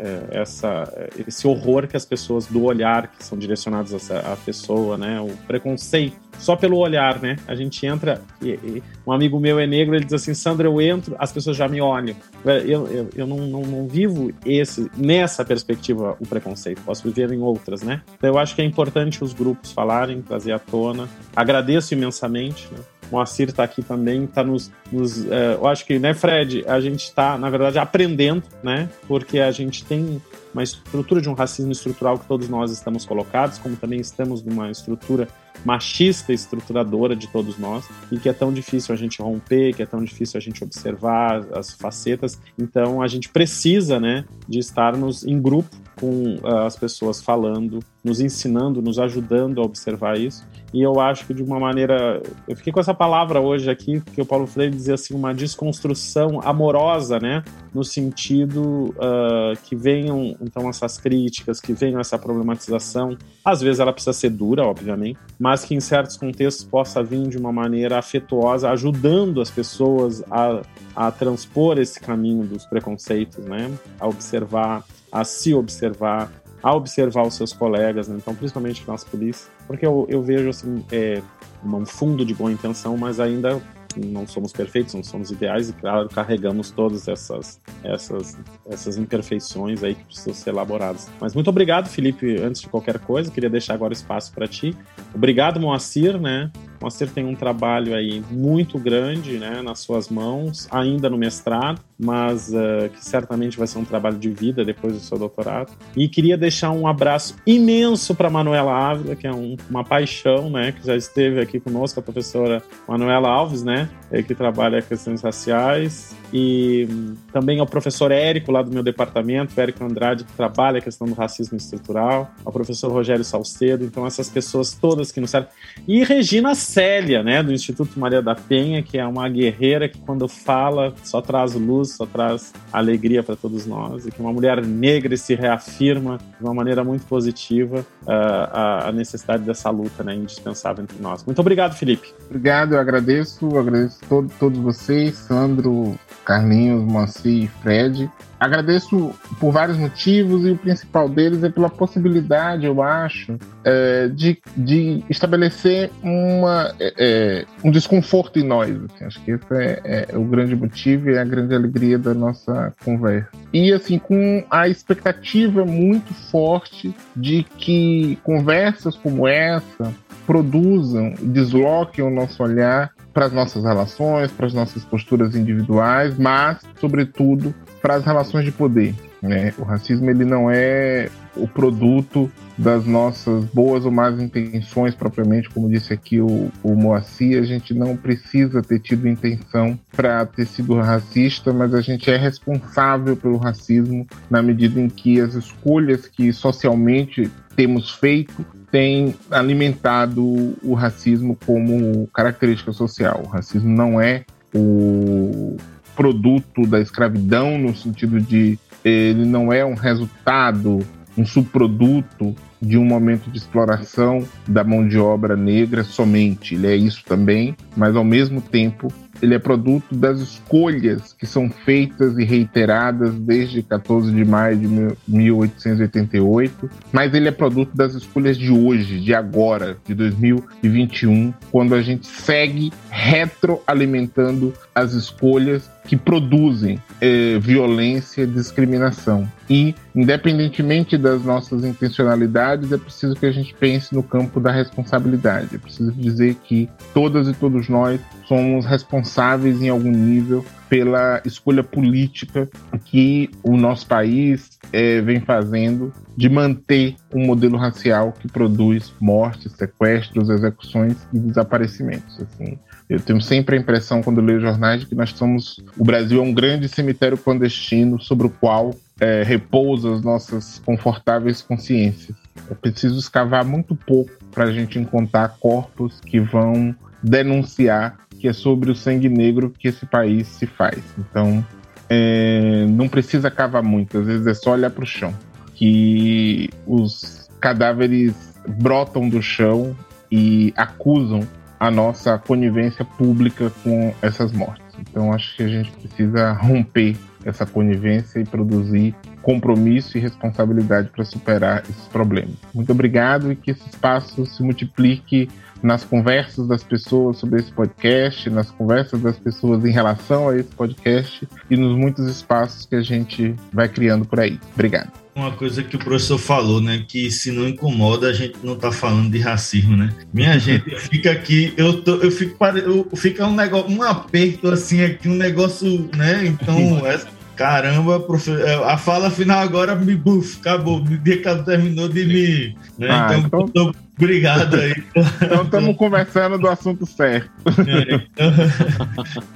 é, essa, esse horror que as pessoas do olhar que são direcionados à pessoa, né? O preconceito só pelo olhar, né? A gente entra e, e, um amigo meu é negro, ele diz assim, Sandra, eu entro, as pessoas já me olham. Eu, eu, eu não, não, não, vivo esse nessa perspectiva o preconceito, posso viver em outras, né? Então eu acho que é importante os grupos falarem, trazer à tona. Agradeço imensamente, né? Moacir está aqui também, está nos, nos uh, eu acho que, né, Fred, a gente está, na verdade, aprendendo, né, porque a gente tem uma estrutura de um racismo estrutural que todos nós estamos colocados, como também estamos numa estrutura machista estruturadora de todos nós e que é tão difícil a gente romper, que é tão difícil a gente observar as facetas. Então a gente precisa, né, de estarmos em grupo com uh, as pessoas falando, nos ensinando, nos ajudando a observar isso. E eu acho que de uma maneira. Eu fiquei com essa palavra hoje aqui, que o Paulo Freire dizia assim, uma desconstrução amorosa, né? No sentido uh, que venham, então, essas críticas, que venham essa problematização. Às vezes ela precisa ser dura, obviamente, mas que em certos contextos possa vir de uma maneira afetuosa, ajudando as pessoas a, a transpor esse caminho dos preconceitos, né? A observar, a se observar, a observar os seus colegas, né? então principalmente nas polícias, porque eu, eu vejo assim é, um fundo de boa intenção, mas ainda não somos perfeitos, não somos ideais e claro carregamos todas essas essas essas imperfeições aí que precisam ser elaboradas. Mas muito obrigado, Felipe. Antes de qualquer coisa, queria deixar agora espaço para ti. Obrigado, Moacir, né? Moacir tem um trabalho aí muito grande, né, nas suas mãos, ainda no mestrado, mas uh, que certamente vai ser um trabalho de vida depois do seu doutorado. E queria deixar um abraço imenso para Manuela Ávila, que é um, uma paixão, né, que já esteve aqui conosco, a professora Manuela Alves, né, que trabalha questões raciais, e também ao professor Érico, lá do meu departamento, Érico Andrade, que trabalha a questão do racismo estrutural, ao professor Rogério Salcedo, então essas pessoas todas que nos servem. E Regina Célia, né, do Instituto Maria da Penha, que é uma guerreira que quando fala só traz luz, só traz alegria para todos nós, e que uma mulher negra se reafirma de uma maneira muito positiva uh, a, a, necessidade dessa luta, né, indispensável entre nós. Muito obrigado, Felipe. Obrigado, eu agradeço, agradeço todo, todos vocês, Sandro, Carlinhos, Moacir e Fred. Agradeço por vários motivos e o principal deles é pela possibilidade, eu acho, é, de, de estabelecer uma, é, é um desconforto em nós. Assim. Acho que esse é, é, o grande motivo e a grande alegria da nossa conversa. E assim, com a expectativa muito forte de que conversas como essa produzam, desloquem o nosso olhar para as nossas relações, para as nossas posturas individuais, mas, sobretudo, para as relações de poder. Né? O racismo ele não é o produto das nossas boas ou más intenções propriamente, como disse aqui o, o Moacir, a gente não precisa ter tido intenção para ter sido racista, mas a gente é responsável pelo racismo na medida em que as escolhas que socialmente temos feito têm alimentado o racismo como característica social. O racismo não é o produto da escravidão no sentido de ele não é um resultado, um subproduto de um momento de exploração da mão de obra negra somente. Ele é isso também, mas ao mesmo tempo ele é produto das escolhas que são feitas e reiteradas desde 14 de maio de 1888, mas ele é produto das escolhas de hoje, de agora, de 2021, quando a gente segue retroalimentando as escolhas que produzem eh, violência discriminação. E, independentemente das nossas intencionalidades, é preciso que a gente pense no campo da responsabilidade. É preciso dizer que todas e todos nós somos responsáveis em algum nível pela escolha política que o nosso país é, vem fazendo de manter um modelo racial que produz mortes, sequestros, execuções e desaparecimentos. Assim, eu tenho sempre a impressão, quando leio jornais, de que nós somos. O Brasil é um grande cemitério clandestino sobre o qual é, repousa as nossas confortáveis consciências. É preciso escavar muito pouco para a gente encontrar corpos que vão denunciar, que é sobre o sangue negro que esse país se faz. Então, é, não precisa cavar muito, às vezes é só olhar para o chão, que os cadáveres brotam do chão e acusam a nossa conivência pública com essas mortes. Então acho que a gente precisa romper essa conivência e produzir compromisso e responsabilidade para superar esses problemas. Muito obrigado e que esse espaço se multiplique nas conversas das pessoas sobre esse podcast, nas conversas das pessoas em relação a esse podcast e nos muitos espaços que a gente vai criando por aí. Obrigado uma coisa que o professor falou, né? Que se não incomoda, a gente não tá falando de racismo, né? Minha [laughs] gente, fica aqui, eu, tô, eu fico, eu, fica um negócio, um aperto assim aqui, um negócio, né? Então, [laughs] é, caramba, profe, é, a fala final agora me buf, acabou, me terminou de me. Né? Ah, então, então... Obrigado aí. Então estamos conversando do assunto certo. É,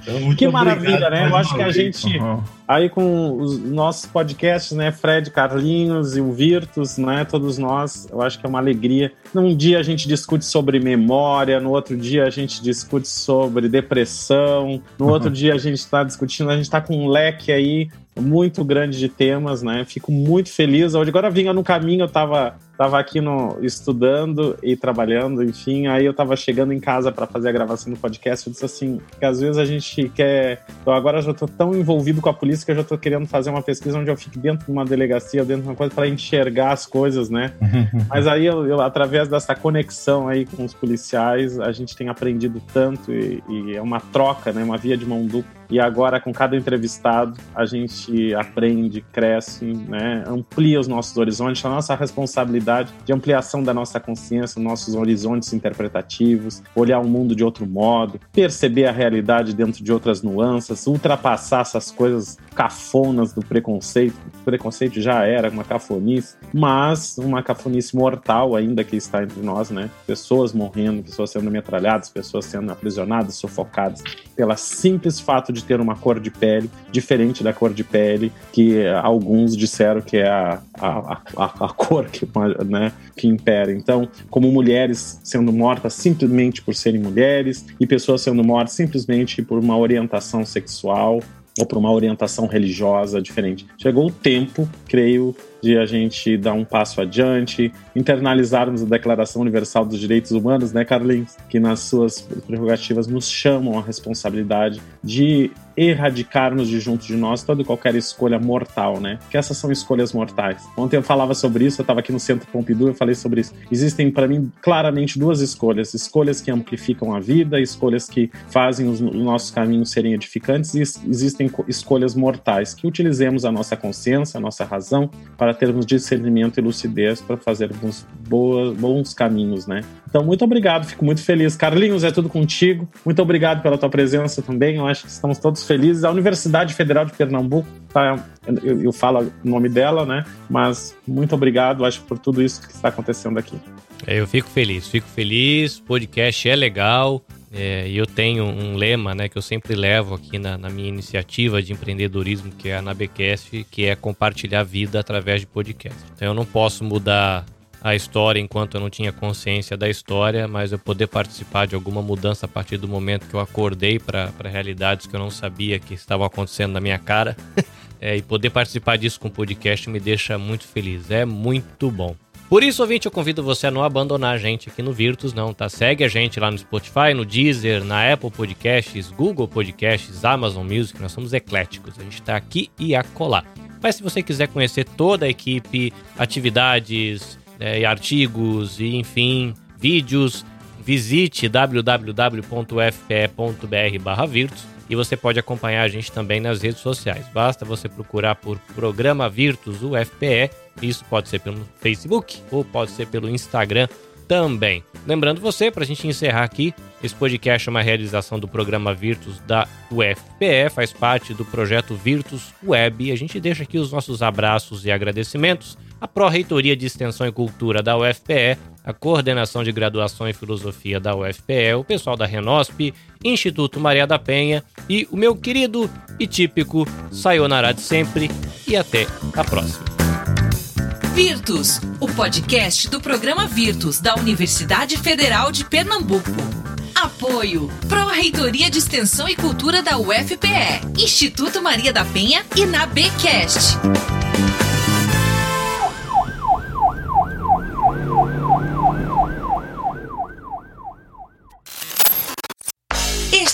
então, que maravilha, né? Eu acho que a gente, uhum. aí com os nossos podcasts, né? Fred, Carlinhos e o Virtus, né? Todos nós, eu acho que é uma alegria. Num dia a gente discute sobre memória, no outro dia a gente discute sobre depressão, no outro dia a gente está discutindo, a gente está com um leque aí muito grande de temas, né? Fico muito feliz. Hoje agora vinha no caminho, eu estava tava aqui no, estudando e trabalhando, enfim, aí eu tava chegando em casa para fazer a gravação do podcast, eu disse assim, que às vezes a gente quer, eu agora já tô tão envolvido com a polícia que eu já tô querendo fazer uma pesquisa onde eu fique dentro de uma delegacia, dentro de uma coisa para enxergar as coisas, né? [laughs] Mas aí eu, eu, através dessa conexão aí com os policiais, a gente tem aprendido tanto e, e é uma troca, né? Uma via de mão dupla. E agora, com cada entrevistado, a gente aprende, cresce, né? amplia os nossos horizontes, a nossa responsabilidade de ampliação da nossa consciência, nossos horizontes interpretativos, olhar o mundo de outro modo, perceber a realidade dentro de outras nuances, ultrapassar essas coisas cafonas do preconceito. O preconceito já era uma cafonice, mas uma cafonice mortal ainda que está entre nós, né? Pessoas morrendo, pessoas sendo metralhadas, pessoas sendo aprisionadas, sufocadas, pela simples fato de ter uma cor de pele diferente da cor de pele que alguns disseram que é a, a, a, a cor que né, que impera. Então, como mulheres sendo mortas simplesmente por serem mulheres e pessoas sendo mortas simplesmente por uma orientação sexual ou por uma orientação religiosa diferente. Chegou o tempo, creio, de a gente dar um passo adiante, internalizarmos a Declaração Universal dos Direitos Humanos, né, Carlinhos? Que nas suas prerrogativas nos chamam a responsabilidade de erradicarmos de junto de nós toda e qualquer escolha mortal, né? Que essas são escolhas mortais. Ontem eu falava sobre isso, eu estava aqui no Centro Pompidou, eu falei sobre isso. Existem para mim claramente duas escolhas: escolhas que amplificam a vida, escolhas que fazem os, os nossos caminhos serem edificantes, e existem escolhas mortais que utilizemos a nossa consciência, a nossa razão para termos discernimento e lucidez para fazermos boas, bons caminhos, né? Então, muito obrigado, fico muito feliz. Carlinhos, é tudo contigo. Muito obrigado pela tua presença também. Eu acho que estamos todos felizes. A Universidade Federal de Pernambuco, tá, eu, eu falo o nome dela, né? Mas muito obrigado, acho, por tudo isso que está acontecendo aqui. É, eu fico feliz, fico feliz. O podcast é legal. É, e eu tenho um lema né, que eu sempre levo aqui na, na, minha iniciativa de empreendedorismo, que é a Nabecast, que é compartilhar vida através de podcast. Então eu não posso mudar a história enquanto eu não tinha consciência da história, mas eu poder participar de alguma mudança a partir do momento que eu acordei para realidades que eu não sabia que estavam acontecendo na minha cara. [laughs] é, e poder participar disso com o podcast me deixa muito feliz. É muito bom. Por isso, ouvinte, eu convido você a não abandonar a gente aqui no Virtus, não, tá? Segue a gente lá no Spotify, no Deezer, na Apple Podcasts, Google Podcasts, Amazon Music, nós somos ecléticos, a gente tá aqui e acolá. Mas se você quiser conhecer toda a equipe, atividades, é, artigos e, enfim, vídeos, visite www.fpe.br/virtus e você pode acompanhar a gente também nas redes sociais. Basta você procurar por Programa Virtus UFPE. Isso pode ser pelo Facebook ou pode ser pelo Instagram também. Lembrando você, para a gente encerrar aqui, esse podcast é uma realização do programa Virtus da UFPE, faz parte do projeto Virtus Web e a gente deixa aqui os nossos abraços e agradecimentos à Pró-Reitoria de Extensão e Cultura da UFPE, a Coordenação de Graduação em Filosofia da UFPE, o pessoal da Renosp, Instituto Maria da Penha e o meu querido e típico Sayonara de sempre e até a próxima. Virtus, o podcast do programa Virtus da Universidade Federal de Pernambuco. Apoio Pró-Reitoria de Extensão e Cultura da UFPE, Instituto Maria da Penha e na Bcast.